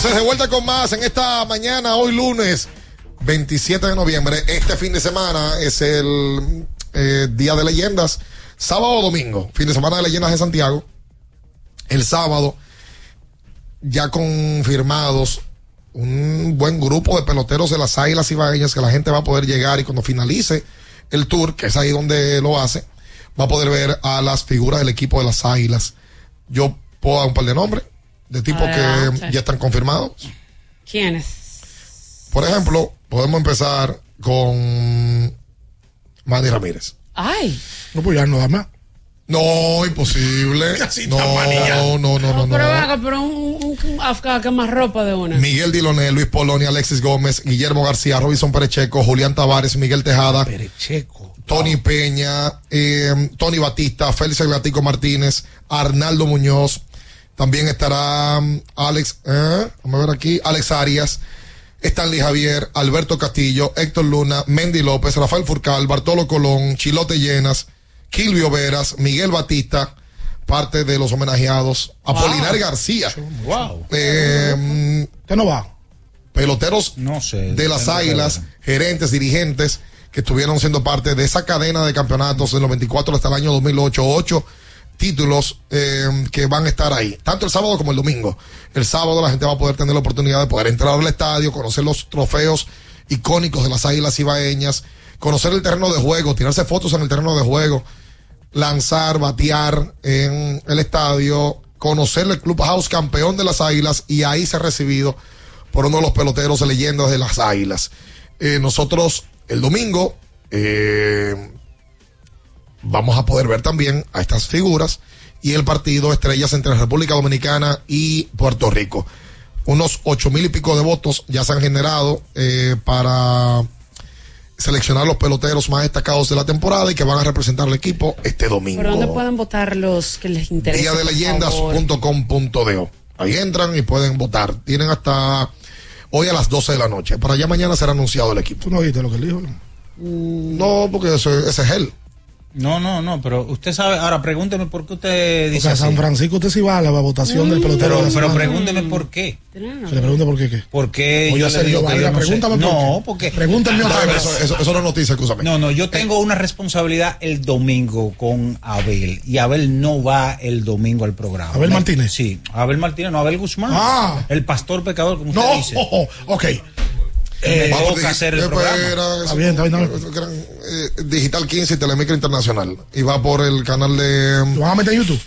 Entonces de vuelta con más en esta mañana, hoy lunes 27 de noviembre. Este fin de semana es el eh, Día de Leyendas, sábado o domingo, fin de semana de Leyendas de Santiago. El sábado ya confirmados un buen grupo de peloteros de las Águilas Ibaeñas que la gente va a poder llegar y cuando finalice el tour, que es ahí donde lo hace, va a poder ver a las figuras del equipo de las Águilas. Yo puedo dar un par de nombres de tipos que Adelante. ya están confirmados. ¿Quiénes? Por ejemplo, podemos empezar con Manny Ramírez. Ay. No, pues ya no da más. No, imposible. No, no, no, no, no, pero pero un, un, que más ropa de una. Miguel Diloné, Luis Polonia, Alexis Gómez, Guillermo García, Robinson Perecheco, Julián Tavares, Miguel Tejada, Tony Peña, eh, Tony Batista, Félix Aglatico Martínez, Arnaldo Muñoz. También estará mm, Alex, eh, vamos a ver aquí, Alex Arias, Stanley Javier, Alberto Castillo, Héctor Luna, Mendy López, Rafael Furcal, Bartolo Colón, Chilote Llenas, Kilvio Veras, Miguel Batista, parte de los homenajeados, Apolinar García. Wow. Eh, ¿Qué no va? Peloteros No sé. de las Águilas, gerentes, dirigentes que estuvieron siendo parte de esa cadena de campeonatos del 94 hasta el año 2008, ocho títulos eh, que van a estar ahí, tanto el sábado como el domingo. El sábado la gente va a poder tener la oportunidad de poder entrar al estadio, conocer los trofeos icónicos de las Águilas Ibaeñas, conocer el terreno de juego, tirarse fotos en el terreno de juego, lanzar, batear en el estadio, conocer el Clubhouse campeón de las Águilas y ahí ser recibido por uno de los peloteros leyendas de las Águilas. Eh, nosotros el domingo eh, vamos a poder ver también a estas figuras y el partido estrellas entre República Dominicana y Puerto Rico. Unos ocho mil y pico de votos ya se han generado eh, para seleccionar los peloteros más destacados de la temporada y que van a representar al equipo este domingo. ¿Por dónde pueden votar los que les interesa? Día de leyendas.com.do. Ahí entran y pueden votar. Tienen hasta hoy a las 12 de la noche. Para allá mañana será anunciado el equipo. ¿Tú no viste lo que él dijo? No, porque eso- ese es él. No, no, no, pero usted sabe, ahora pregúnteme por qué usted O dice sea, así. San Francisco usted sí va a la votación del pelotero. Pero, de pregúnteme por qué. Se le pregunta por qué qué. ¿Por qué Oye, yo le digo que yo no sé? pregúntame por No, qué. porque... Pregúntame otra vez. Eso, eso- eso no es noticia, escúchame. No, no, yo tengo una responsabilidad el domingo con Abel y Abel no va el domingo al programa. ¿Abel Martínez? Sí, Abel Martínez, no Abel Guzmán. Ah. El pastor pecador, como usted No, dice. ok. Eh, Vamos, hacer el programa. Está bien, está bien, está eso- gran, eh, Digital 15 y Telemicro Internacional. Y va por el canal de. ¿Lo van a meter en YouTube?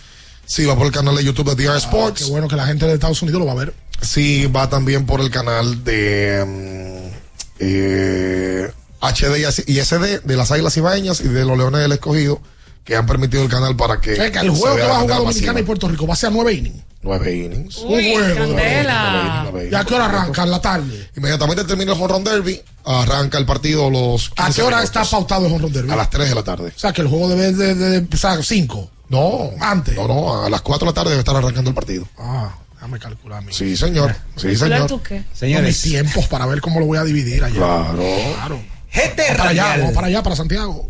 Sí, va por el canal de YouTube de DR Qué Sports. bueno que la gente de Estados Unidos lo va a ver. Sí, va también por el canal de mm, eh, HD y as- y SD de las Águilas Ibaeñas y de los Leones del Escogido que han permitido el canal para que. O sea, que el juego que va a jugar Dominicana y. Puerto Rico va a ser a nueve innings. Nueve innings. Un juego. Candela. ¿Y a qué hora arranca? ¿En la tarde? Inmediatamente termina el Home Run Derby, arranca el partido los. ¿A 15 qué hora minutos. está pautado el Home Run Derby? A las 3 de la tarde. O sea, que el juego debe de, de- de empezar a 5. No. Antes. No, no, a las 4 de la tarde debe estar arrancando el partido. Ah, déjame calcular. mi- Sí, señor. Sí, ¿Calcular señor. tú qué? Señores. mis tiempos para ver cómo lo voy a dividir allá. Claro. Claro. Vamos para allá, vamos para allá, para Santiago.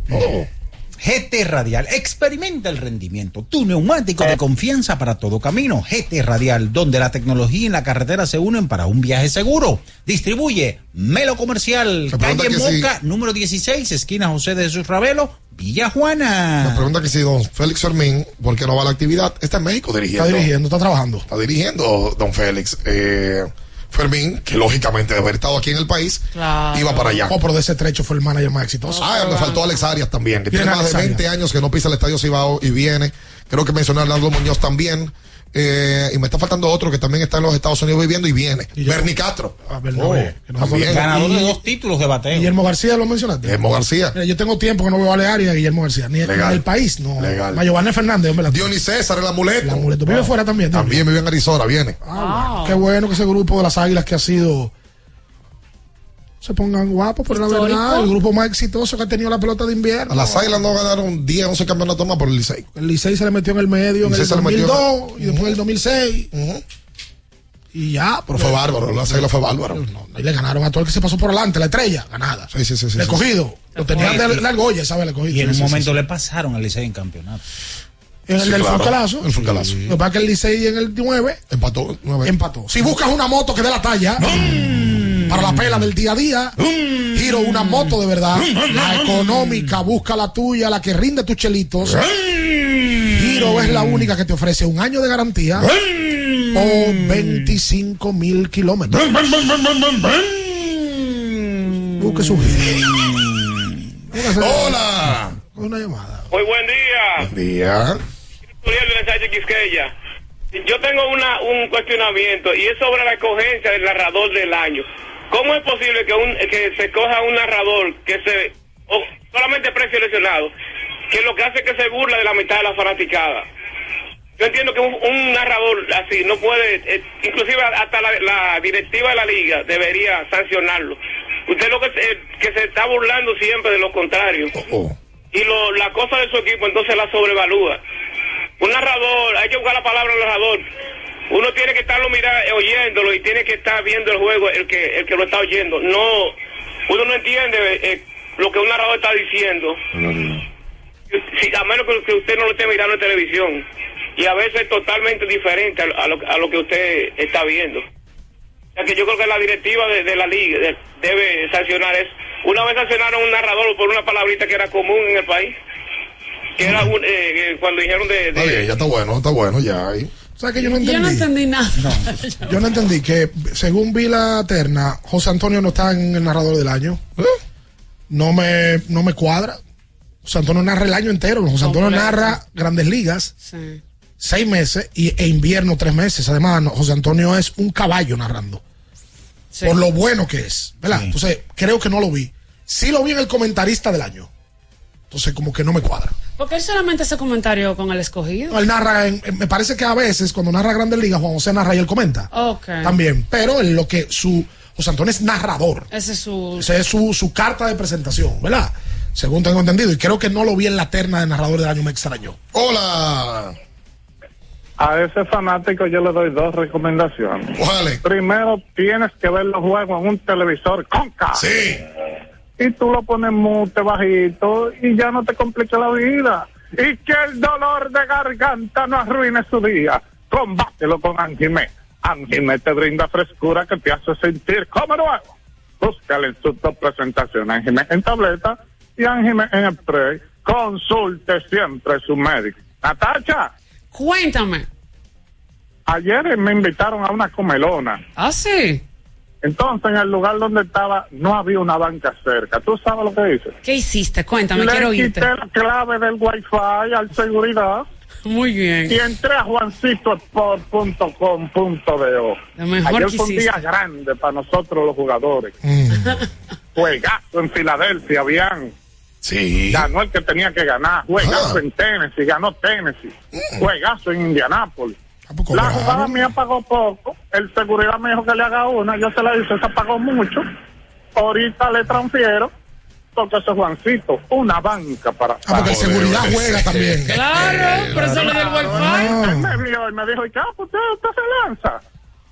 GT Radial. Experimenta el rendimiento. Tu neumático de confianza para todo camino. GT Radial, donde la tecnología y la carretera se unen para un viaje seguro. Distribuye Melo Comercial, Me calle si- Moca, número 16, esquina José de Jesús Ravelo, Villa Me Juana. pregunta que si don Félix Fermín, ¿por qué no va a la actividad? Está en México dirigiendo. Está dirigiendo, está trabajando. Está dirigiendo don Félix. Eh, Fermín, que lógicamente de haber estado aquí en el país, Claro. iba para allá. Oh, pero de ese trecho fue el manager más exitoso. Ah, me faltó Alex Arias también, que tiene más de Alex 20 Arias. años que no pisa el Estadio Cibao y viene. Creo que mencioné a Arnaldo Muñoz también. Eh, y me está faltando otro que también está en los Estados Unidos viviendo y viene. Bernie Castro. Ah, Bernabé, Oh, también. Ganador de Y- dos títulos de bateo. Guillermo García lo mencionaste. Guillermo García. Mira, yo tengo tiempo que no veo a Alearia y a Guillermo García. Ni Legal. en el país, no. Legal. Giovanni Fernández, hombre. la- Dionis César, el amuleto. El amuleto. Vive fuera también. También vive en Arizona, viene. Ah, bueno. Qué bueno que ese grupo de las águilas que ha sido. Se pongan guapos, pero la Histórico. verdad, el grupo más exitoso que ha tenido la pelota de invierno. A las Águilas no ganaron 10, 11 campeonatos más por el Licey. El Licey se le metió en el medio en el se le metió- 2002 y después el 2006. Y ya. Pero fue bárbaro, las Águilas fue bárbaro. Y le ganaron a todo el que se pasó por delante, la estrella, ganada. Sí, sí, sí. sí, el sí. cogido. Lo tenían de la argolla, ¿sabes? El escogido. Y en un momento sí. le pasaron al Licey en campeonato. En el del claro. El Fulcalazo. Lo que pasa es que el Licey en el 9 Empató. nueve. empató. Si buscas una moto que dé la talla para la pela del día a día, giro una moto de verdad, la económica, busca la tuya, la que rinde tus chelitos. Giro es la única que te ofrece un año de garantía o 25 mil kilómetros. Busque su giro. Hola. Una llamada. Muy buen día. Buen día. Yo tengo una, un cuestionamiento y es sobre la escogencia del narrador del año. ¿Cómo es posible que, un, que se coja un narrador que se o solamente preseleccionado, que lo que hace es que se burla de la mitad de la fanaticada? Yo entiendo que un, un narrador así no puede, eh, inclusive hasta la, la directiva de la liga debería sancionarlo. Usted lo que, se- que se está burlando siempre de lo contrario Oh. y lo, la cosa de su equipo entonces la sobrevalúa. Un narrador, hay que buscar la palabra narrador. Uno tiene que estarlo mirar, eh, oyéndolo y tiene que estar viendo el juego el que el que lo está oyendo. No, uno no entiende eh, lo que un narrador está diciendo. Si, a menos que, usted no lo esté mirando en televisión. Y a veces es totalmente diferente a, lo- a lo, que usted está viendo. O sea que yo creo que la directiva de, de la liga de- debe sancionar eso. Una vez sancionaron a un narrador por una palabrita que era común en el país. Que era un, eh, eh, cuando dijeron de... Está bien, ya está bueno, está bueno, ya. ahí. ¿Sabes que yo no entendí? Yo no entendí nada. Yo no entendí que, según vi la terna, José Antonio no está en el narrador del año. No me, no me cuadra. José Antonio narra el año entero. José Antonio Completo. narra grandes ligas, Sí. seis meses, y, e invierno tres meses. Además, no, José Antonio es un caballo narrando. Sí. Por lo bueno que es. ¿Verdad? Entonces, creo que no lo vi. Sí lo vi en el comentarista del año. Entonces, como que no me cuadra. Porque él solamente ese comentario con el escogido. Él narra, en- me parece que a veces cuando narra Grandes Ligas, Juan José narra y él comenta. Ok. También. Pero en lo que su. José Antonio es narrador. Ese es su. Esa es su, su carta de presentación, ¿verdad? Según tengo entendido. Y creo que no lo vi en la terna de narrador del año, me extrañó. Hola. A ese fanático yo le doy dos recomendaciones. ¿Cuáles? Primero, tienes que ver los juegos en un televisor conca. Sí. Y tú lo pones mute bajito y ya no te complica la vida. Y que el dolor de garganta no arruine su día. Combátelo con Anjimé. Anjimé te brinda frescura que te hace sentir como nuevo. Búscale en sus dos presentaciones, Anjimé en tableta y Anjimé en spray. Consulte siempre su médico. Natacha, Cuéntame. ayer me invitaron a una comelona. Ah, sí. Entonces, en el lugar donde estaba, no había una banca cerca. ¿Tú sabes lo que hice? ¿Qué hiciste? Cuéntame, Le quiero quité oírte. la clave del wifi al seguridad Muy bien. Y entré a juancitosport.com.do. Ayer fue un día grande para nosotros los jugadores. Mm. Juegazo en Filadelfia, habían. Sí. Ganó el que tenía que ganar. Juegazo Ah. en Tennessee, ganó Tennessee. Mm. Juegazo en Indianápolis. La jugada mía pagó poco. El seguridad me dijo que le haga una. Yo se la hice, esa pagó mucho. Ahorita le transfiero. Porque ese es Juancito, una banca para. Ah, porque el para- seguridad juega también. Claro, por eso le dio el wifi. Él me vio y me dijo, ¿y qué? Pues usted, usted se lanza.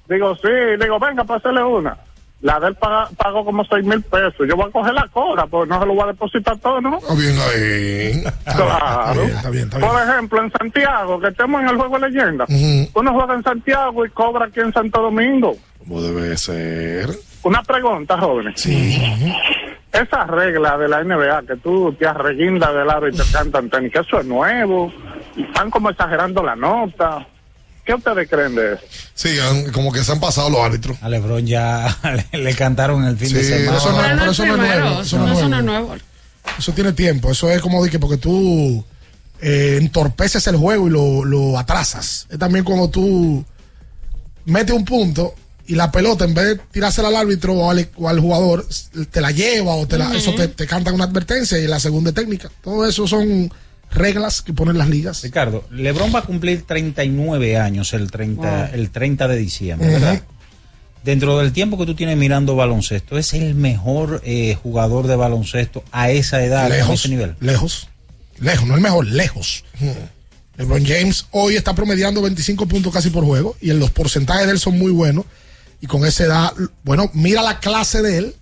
Digo, sí, digo, venga, pásale una. La de paga- pagó como seis mil pesos. Yo voy a coger la cobra, porque no se lo voy a depositar todo, ¿no? Está bien ahí. Claro. Está bien, está bien. Por ejemplo, en Santiago, que estemos en el juego de leyenda, Ujú. uno juega en Santiago y cobra aquí en Santo Domingo. Como debe ser. Una pregunta, jóvenes. Sí. Esa regla de la NBA que tú te arreguindas del aro y te cantan tenis, que eso es nuevo. Y están como exagerando la nota. ¿Qué ustedes creen de eso? Sí, han- como que se han pasado los árbitros. A Lebron ya le, le cantaron el fin Sí, de semana. eso no- eso no es nuevo, eso no no es eso no es nuevo. nuevo. Eso tiene tiempo. Eso es como de que porque tú eh, entorpeces el juego y lo, lo atrasas. Es también cuando tú metes un punto y la pelota, en vez de tirársela al árbitro o al, o al jugador, te la lleva o te la, eso te, te canta una advertencia y la segunda técnica. Todo eso son reglas que ponen las ligas. Ricardo, Lebron va a cumplir 39 años el 30, Wow. el 30 de diciembre. ¿verdad? Dentro del tiempo que tú tienes mirando baloncesto, ¿es el mejor eh, jugador de baloncesto a esa edad, a ese nivel? lejos, lejos, no el mejor, lejos. LeBron James hoy está promediando 25 puntos casi por juego y en los porcentajes de él son muy buenos. Y con esa edad, bueno, mira la clase de él,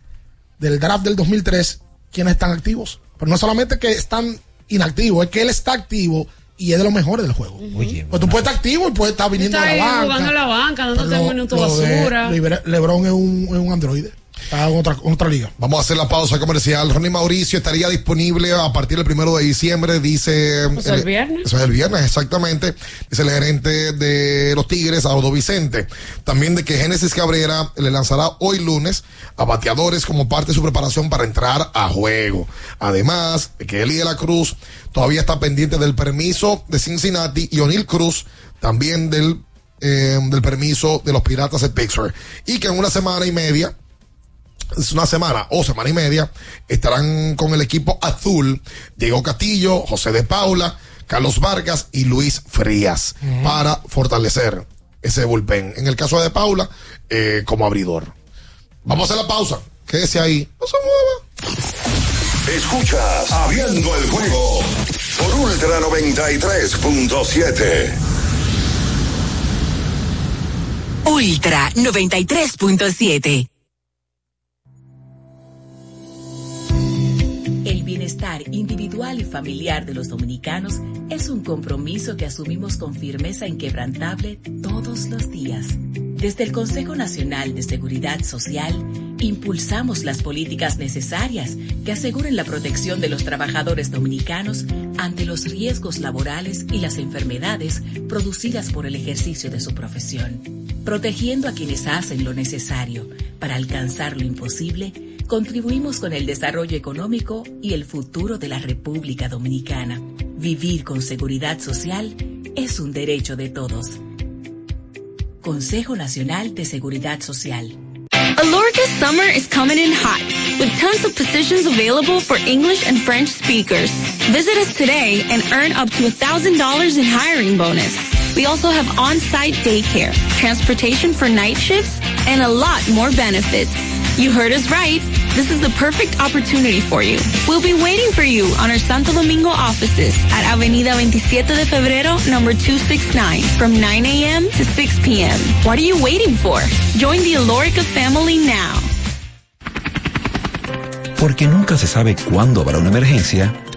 del draft del 2003, quienes están activos. Pero no solamente que están inactivos, es que él está activo y es de los mejores del juego. Oye, Pues tú puedes estar activo y puedes estar viniendo Está a la banca. jugando a la banca, dándote Pero un minuto lo de basura. Libre- LeBron es un, es un androide. Está en otra, en otra liga. Vamos a hacer la pausa comercial. Ronnie Mauricio estaría disponible a partir del primero de diciembre, dice. Pues el viernes. Eso es el viernes, exactamente. Dice el gerente de los Tigres, Audo Vicente. También de que Génesis Cabrera le lanzará hoy lunes a bateadores como parte de su preparación para entrar a juego. Además, de que Eli de la Cruz todavía está pendiente del permiso de Cincinnati y O'Neill Cruz también del, eh, del permiso de los Piratas de Pittsburgh. Y que en una semana y media una semana o semana y media, estarán con el equipo azul Diego Castillo, José de Paula, Carlos Vargas y Luis Frías para fortalecer ese bullpen. En el caso de Paula, eh, como abridor. Vamos a hacer la pausa. Quédese ahí. No se mueva. Escuchas Abriendo el juego por Ultra 93.7. Ultra 93.7. bienestar individual y familiar de los dominicanos es un compromiso que asumimos con firmeza inquebrantable todos los días. Desde el Consejo Nacional de Seguridad Social, impulsamos las políticas necesarias que aseguren la protección de los trabajadores dominicanos ante los riesgos laborales y las enfermedades producidas por el ejercicio de su profesión. Protegiendo a quienes hacen lo necesario para alcanzar lo imposible, contribuimos con el desarrollo económico y el futuro de la República Dominicana. Vivir con seguridad social es un derecho de todos. Consejo Nacional de Seguridad Social. Alorca's summer is coming in hot, with tons of positions available for English and French speakers. Visit us today and earn up to $1,000 in hiring bonus. We also have on-site daycare, transportation for night shifts, and a lot more benefits. You heard us right. This is the perfect opportunity for you. We'll be waiting for you on our Santo Domingo offices at Avenida 27 de Febrero, number 269, from 9 a.m. to 6 p.m. What are you waiting for? Join the Alorica family now. Porque nunca se sabe cuándo habrá una emergencia,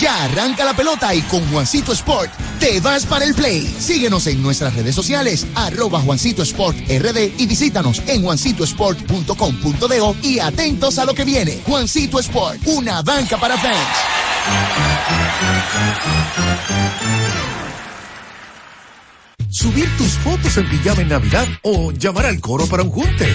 Ya arranca la pelota y con Juancito Sport te vas para el play. Síguenos en nuestras redes sociales, arroba Juancito Sport RD y visítanos en juancitosport.com.de y atentos a lo que viene. Juancito Sport, una banca para fans. Subir tus fotos en pijama en Navidad o llamar al coro para un junte.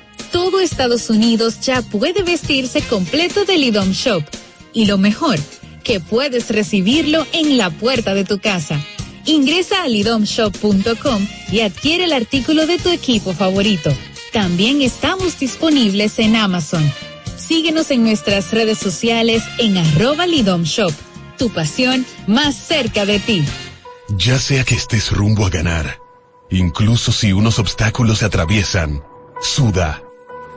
Todo Estados Unidos ya puede vestirse completo del IDOM Shop. Y lo mejor, que puedes recibirlo en la puerta de tu casa. Ingresa a lidomshop.com y adquiere el artículo de tu equipo favorito. También estamos disponibles en Amazon. Síguenos en nuestras redes sociales en arroba Lidom Shop. Tu pasión más cerca de ti. Ya sea que estés rumbo a ganar, incluso si unos obstáculos se atraviesan, suda,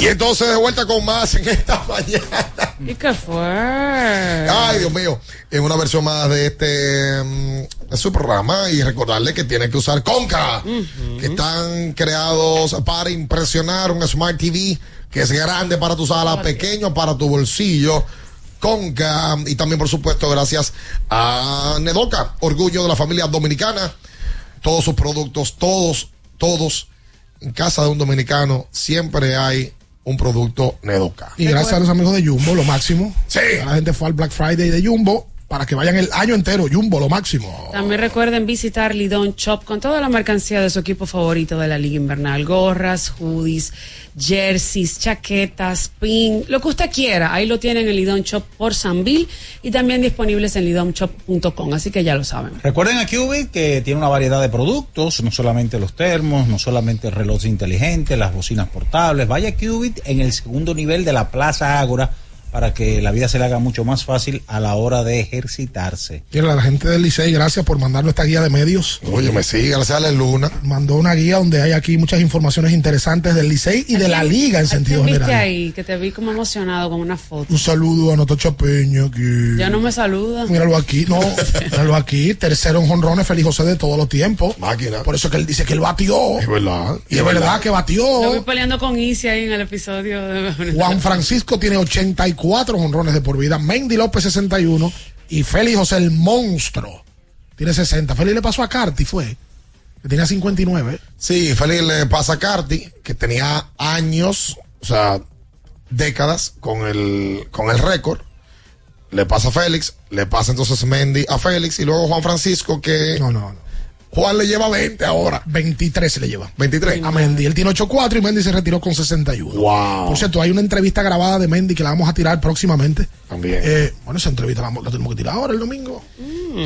Y entonces de vuelta con más en esta mañana. ¿Y qué fue? Ay, Dios mío. En una versión más de este mm, de su programa y recordarle que tiene que usar Conca, que están creados para impresionar un Smart TV que es grande para tu sala, pequeño para tu bolsillo. Conca y también por supuesto gracias a Nedoca, orgullo de la familia dominicana. Todos sus productos, todos, todos en casa de un dominicano siempre hay un producto Nedoca. Y gracias a los amigos de Jumbo, lo máximo. Sí. La gente fue al Black Friday de Jumbo para que vayan el año entero. Jumbo, lo máximo. También recuerden visitar Lidon Shop con toda la mercancía de su equipo favorito de la Liga Invernal. Gorras, hoodies, jerseys, chaquetas, pin, lo que usted quiera. Ahí lo tienen en Lidon Shop por Sanville y también disponibles en lidomshop.com. Así que ya lo saben. Recuerden a Cubit que tiene una variedad de productos, no solamente los termos, no solamente relojes inteligentes, las bocinas portables. Vaya a Cubit en el segundo nivel de la Plaza Ágora para que la vida se le haga mucho más fácil a la hora de ejercitarse. Y a la gente del Licey, gracias por mandarnos esta guía de medios. Oye, me sigue, gracias a la Luna. Mandó una guía donde hay aquí muchas informaciones interesantes del Licey y de la liga en sentido ¿Quién viste general. ahí? Que te vi como emocionado con una foto. Un saludo a Natacha Peña que... Ya no me saluda. Míralo aquí, no, míralo aquí, tercero en jonrones, Feliz José de todos los tiempos. Máquina. Por eso es que él dice que él batió. Es verdad. Y es verdad que Lo batió. vi peleando con Isi ahí en el episodio de... Juan Francisco tiene 84 jonrones de por vida, Mendy López 61 y Félix José el monstruo tiene 60. Félix le pasó a Carti, fue, que tenía 59. Sí, Félix le pasa a Carti, que tenía años, o sea, décadas con el, con el récord. le pasa a Félix, le pasa entonces Mendy a Félix y luego Juan Francisco que... No, no, no. Juan le lleva 20 ahora. 23 le lleva. 23. A Mendy. Él tiene 8-4 y Mendy se retiró con 61. Wow. Por cierto, hay una entrevista grabada de Mendy que la vamos a tirar próximamente. También. Eh, bueno, esa entrevista la, la tenemos que tirar ahora el domingo.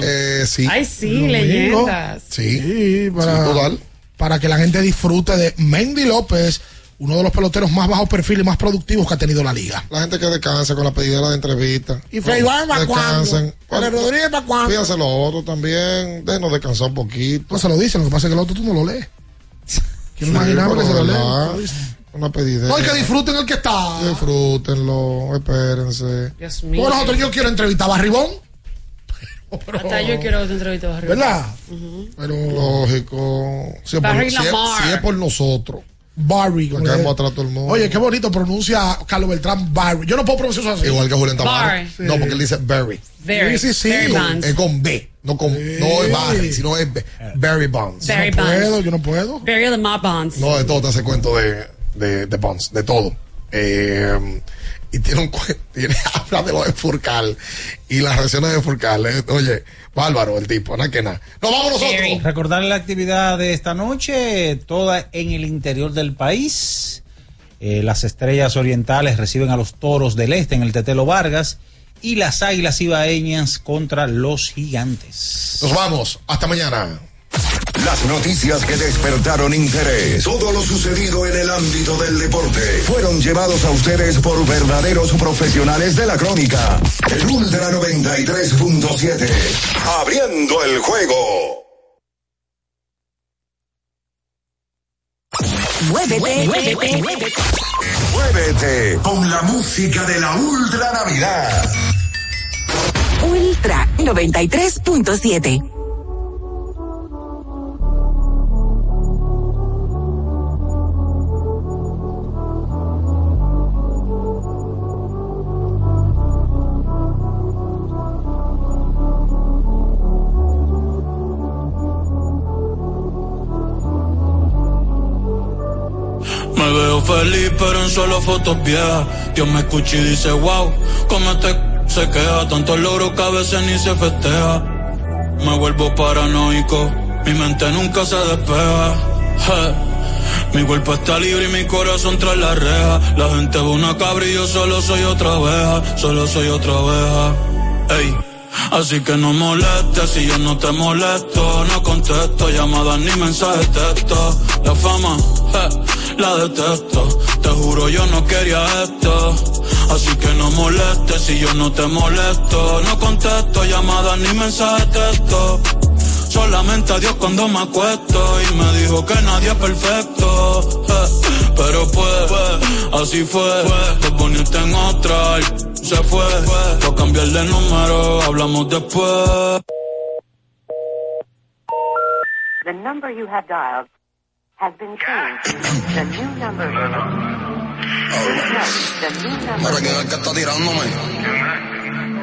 Eh, sí. Ay, sí, leyendas. Sí. Sí, para, Sí, total. para que la gente disfrute de Mendy López, uno de los peloteros más bajo perfil y más productivos que ha tenido la liga. La gente que descanse con la pedidera de entrevista. ¿Y Rodríguez para cuándo? Fíjense los otros también. Déjenos descansar un poquito. No se lo dicen, lo que pasa es que el otro tú no lo lees. Quiero imaginarme que se lo lee. Una pedidera. No, hay que disfruten el que está. Disfrútenlo, espérense. Dios mío. Bueno, nosotros yo quiero entrevistar a Barribón, Hasta yo quiero que te entreviste Barry. ¿verdad? Ujú. Pero Lógico. Si es, por, si es- si es por nosotros. Barry. Porque vamos atrás todo el mundo. Oye, qué bonito pronuncia Carlos Beltrán Barry. Yo no puedo pronunciar eso así. Igual que Julián Tamara. Barry. No, porque él dice Barry. Very, Sí, sí, sí. Es con B. No, con, no es Barry, sino es B- Barry Bonds. Barry no puedo, yo no puedo. Barry the Mob Bonds. No, de todo te hace cuento de, de, de Bonds, de todo. Eh, y tiene un tiene, habla de lo de Furcal y las reacciones de Furcal. eh. Oye, bárbaro el tipo, nada que nada. Nos vamos nosotros. Very. Recordarle la actividad de esta noche, toda en el interior del país. Eh, las estrellas orientales reciben a los toros del este en el Tetelo Vargas y las águilas ibaeñas contra los gigantes. Nos vamos. Hasta mañana. Las noticias que despertaron interés, todo lo sucedido en el ámbito del deporte, fueron llevados a ustedes por verdaderos profesionales de la crónica. El Ultra 93.7, abriendo el juego. Muévete, muévete, muévete. Muévete con la música de la Ultra Navidad. Ultra 93.7. feliz, pero en solo fotos viejas. Dios me escucha y dice, wow, cómo este se queda. Tantos logros que a veces ni se festeja. Me vuelvo paranoico, mi mente nunca se despeja. Je. Mi cuerpo está libre y mi corazón tras la reja. La gente ve una cabra y yo solo soy otra oveja, solo soy otra oveja. Ey. Así que no molestes si yo no te molesto, no contesto llamadas ni mensajes texto. La fama, je, la detesto. Te juro yo no quería esto. Así que no molestes si yo no te molesto, no contesto llamadas ni mensajes texto. Solamente a Dios cuando me acuesto y me dijo que nadie es perfecto. eh, Pero pues, así fue. Te poniste en otra se fue. Por cambiar de número, hablamos después. The number you have dialed has been changed. The new number. The new number. Para quién es el que está tirándome.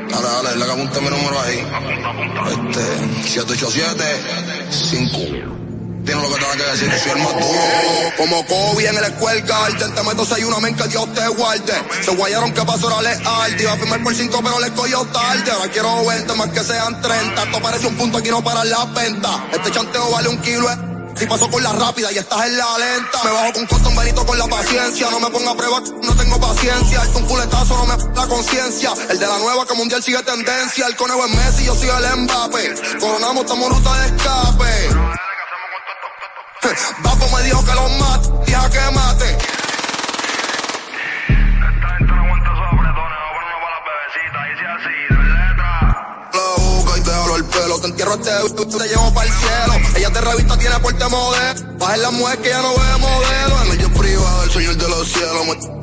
Dale, dale, le apunta mi número ahí. Este, 787 5 Tiene lo que tenga que decir, soy el más. Como Kobe en el escuela Garden, te meto seis una men que Dios te guarde. Se guayaron que pasó la leal, te iba a firmar por cinco pero le cogió tarde. Ahora quiero 20 más que sean 30. Esto parece un punto aquí no para la venta. Este chanteo vale un kilo. eh. Si paso con la rápida y estás en la lenta. Me bajo con cotton benito con la paciencia. No me ponga a prueba, no tengo paciencia. Es un fuletazo, no me da conciencia. El de la nueva que mundial sigue tendencia. El conejo es Messi, yo soy el Mbappé. Coronamos, estamos ruta de escape. Bapo me dijo que los mate, deja que mate. La boca y te hablo el pelo, te entierro este te llevo para el cielo. Ella te revista, tiene porte modelo. Baja la mujer que ya no ve modelo. En el jet privado, el señor de los cielos. me-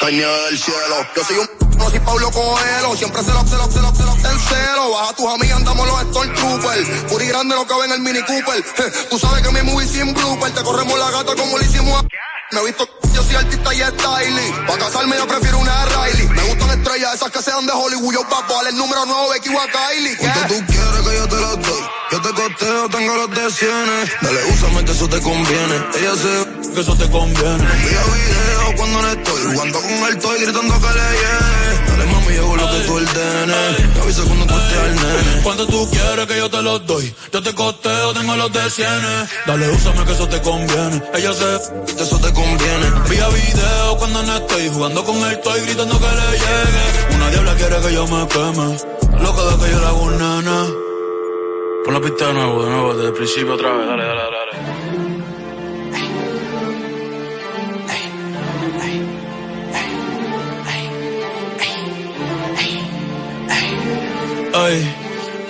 Caña del cielo. Yo soy un no soy Pablo Coelho. Siempre se lo, se lo, se lo, se lo, en celo. Baja tus amigas, andamos los Stormtroopers. Puri grande no cabe en el Mini Cooper. Tú sabes que mi movie sin blooper. Te corremos la gata como le hicimos a... Me he visto, yo soy artista y styling. Pa' casarme yo prefiero una Riley. Me gustan estrellas, esas que sean de Hollywood. Yo papo, al el número 9, Becky o a Kylie. ¿Qué? tú quieres que yo te lo doy. Yo te costeo, tengo los de cienes. Dale, úsame que eso te conviene. Ella se que eso te conviene. Envía video cuando no estoy jugando con el toy gritando que le llegue. Dale mami, yo hago lo que tú ordenes. Me avisa cuando tú estés al nene. Cuando tú quieres que yo te los doy, yo te costeo, tengo los de cienes. Dale, úsame que eso te conviene. Ella sé que eso te conviene. Envía video cuando no estoy jugando con el toy gritando que le llegue. Una diabla quiere que yo me queme. Loca de que yo le hago un nana. Pon la pista de nuevo, de nuevo, desde el principio otra vez. Dale, dale, dale. Ay,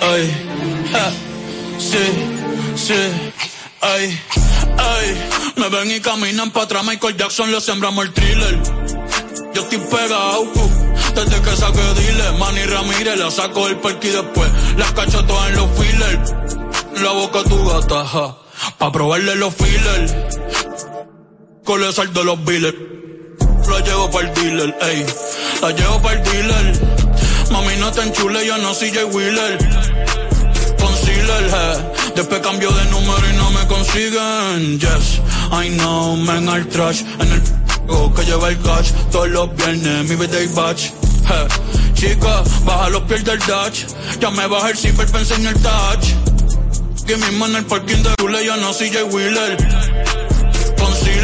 ay, ja, sí, sí, ay, ay. Me ven y caminan para atrás, Michael Jackson le sembramos el thriller. Yo estoy pegado, uh, desde que saqué dile, Manny Ramírez, la saco del parque y después las cacho todas en los fillers. La boca tu gata, ja, pa' probarle los fillers. Con el sal de los billers. La llevo para el dealer, ey, la llevo para el dealer. Mami, no te enchule, yo no soy Jay Wheeler. Concealer, eh. Después cambio de número y no me consiguen. Yes, I know, man, al trash. En el p que lleva el cash. Todos los viernes, mi birthday batch. Eh. Chica, baja los pies del Dutch. Ya me baja el zipper para enseñar el touch. Que mi mano en el parking de Chule, yo no soy Jay Wheeler.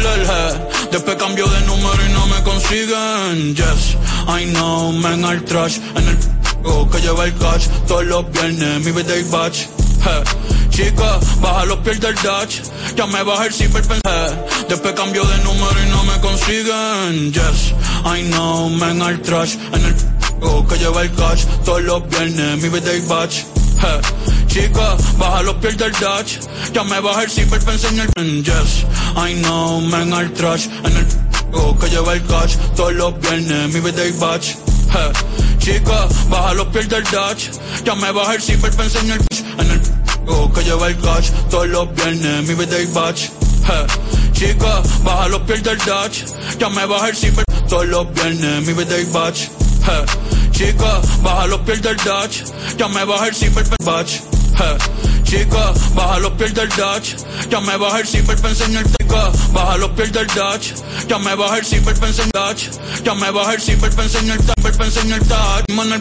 Eh. Después cambio de número y no me consiguen. Yes, I know, man, al trash. En el que lleva el cash. Todos los viernes, mi birthday batch. Eh. Chica, baja los pies del Dutch. Ya me baja el zipper, eh. Después cambio de número y no me consiguen. Yes, I know, man, al trash. En el que lleva el cash. Todos los viernes, mi birthday batch. Eh. Chica, baja los pies del Dutch. Ya me baja el zipper para enseñar el Yes, I know, man, al trash. En el que lleva el cash. Todos los viernes, mi birthday batch. Eh. Chica, baja los pies del Dutch. Ya me baja el zipper para enseñar el En el que lleva el cash. Todos los viernes, mi birthday batch. Eh. Chica, baja los pies del Dutch. Ya me baja el zipper. Todos los viernes, mi birthday batch. Eh. Chica, baja los pies del Dutch. Ya me baja el zipper batch. Eh. Chica, baja los pies del Dutch. Ya me baja el zipper en el chica. Baja los pies del Dutch. Ya me baja el zipper pensé en Dutch. Ya me baja el zipper pensé en el para pensé en el el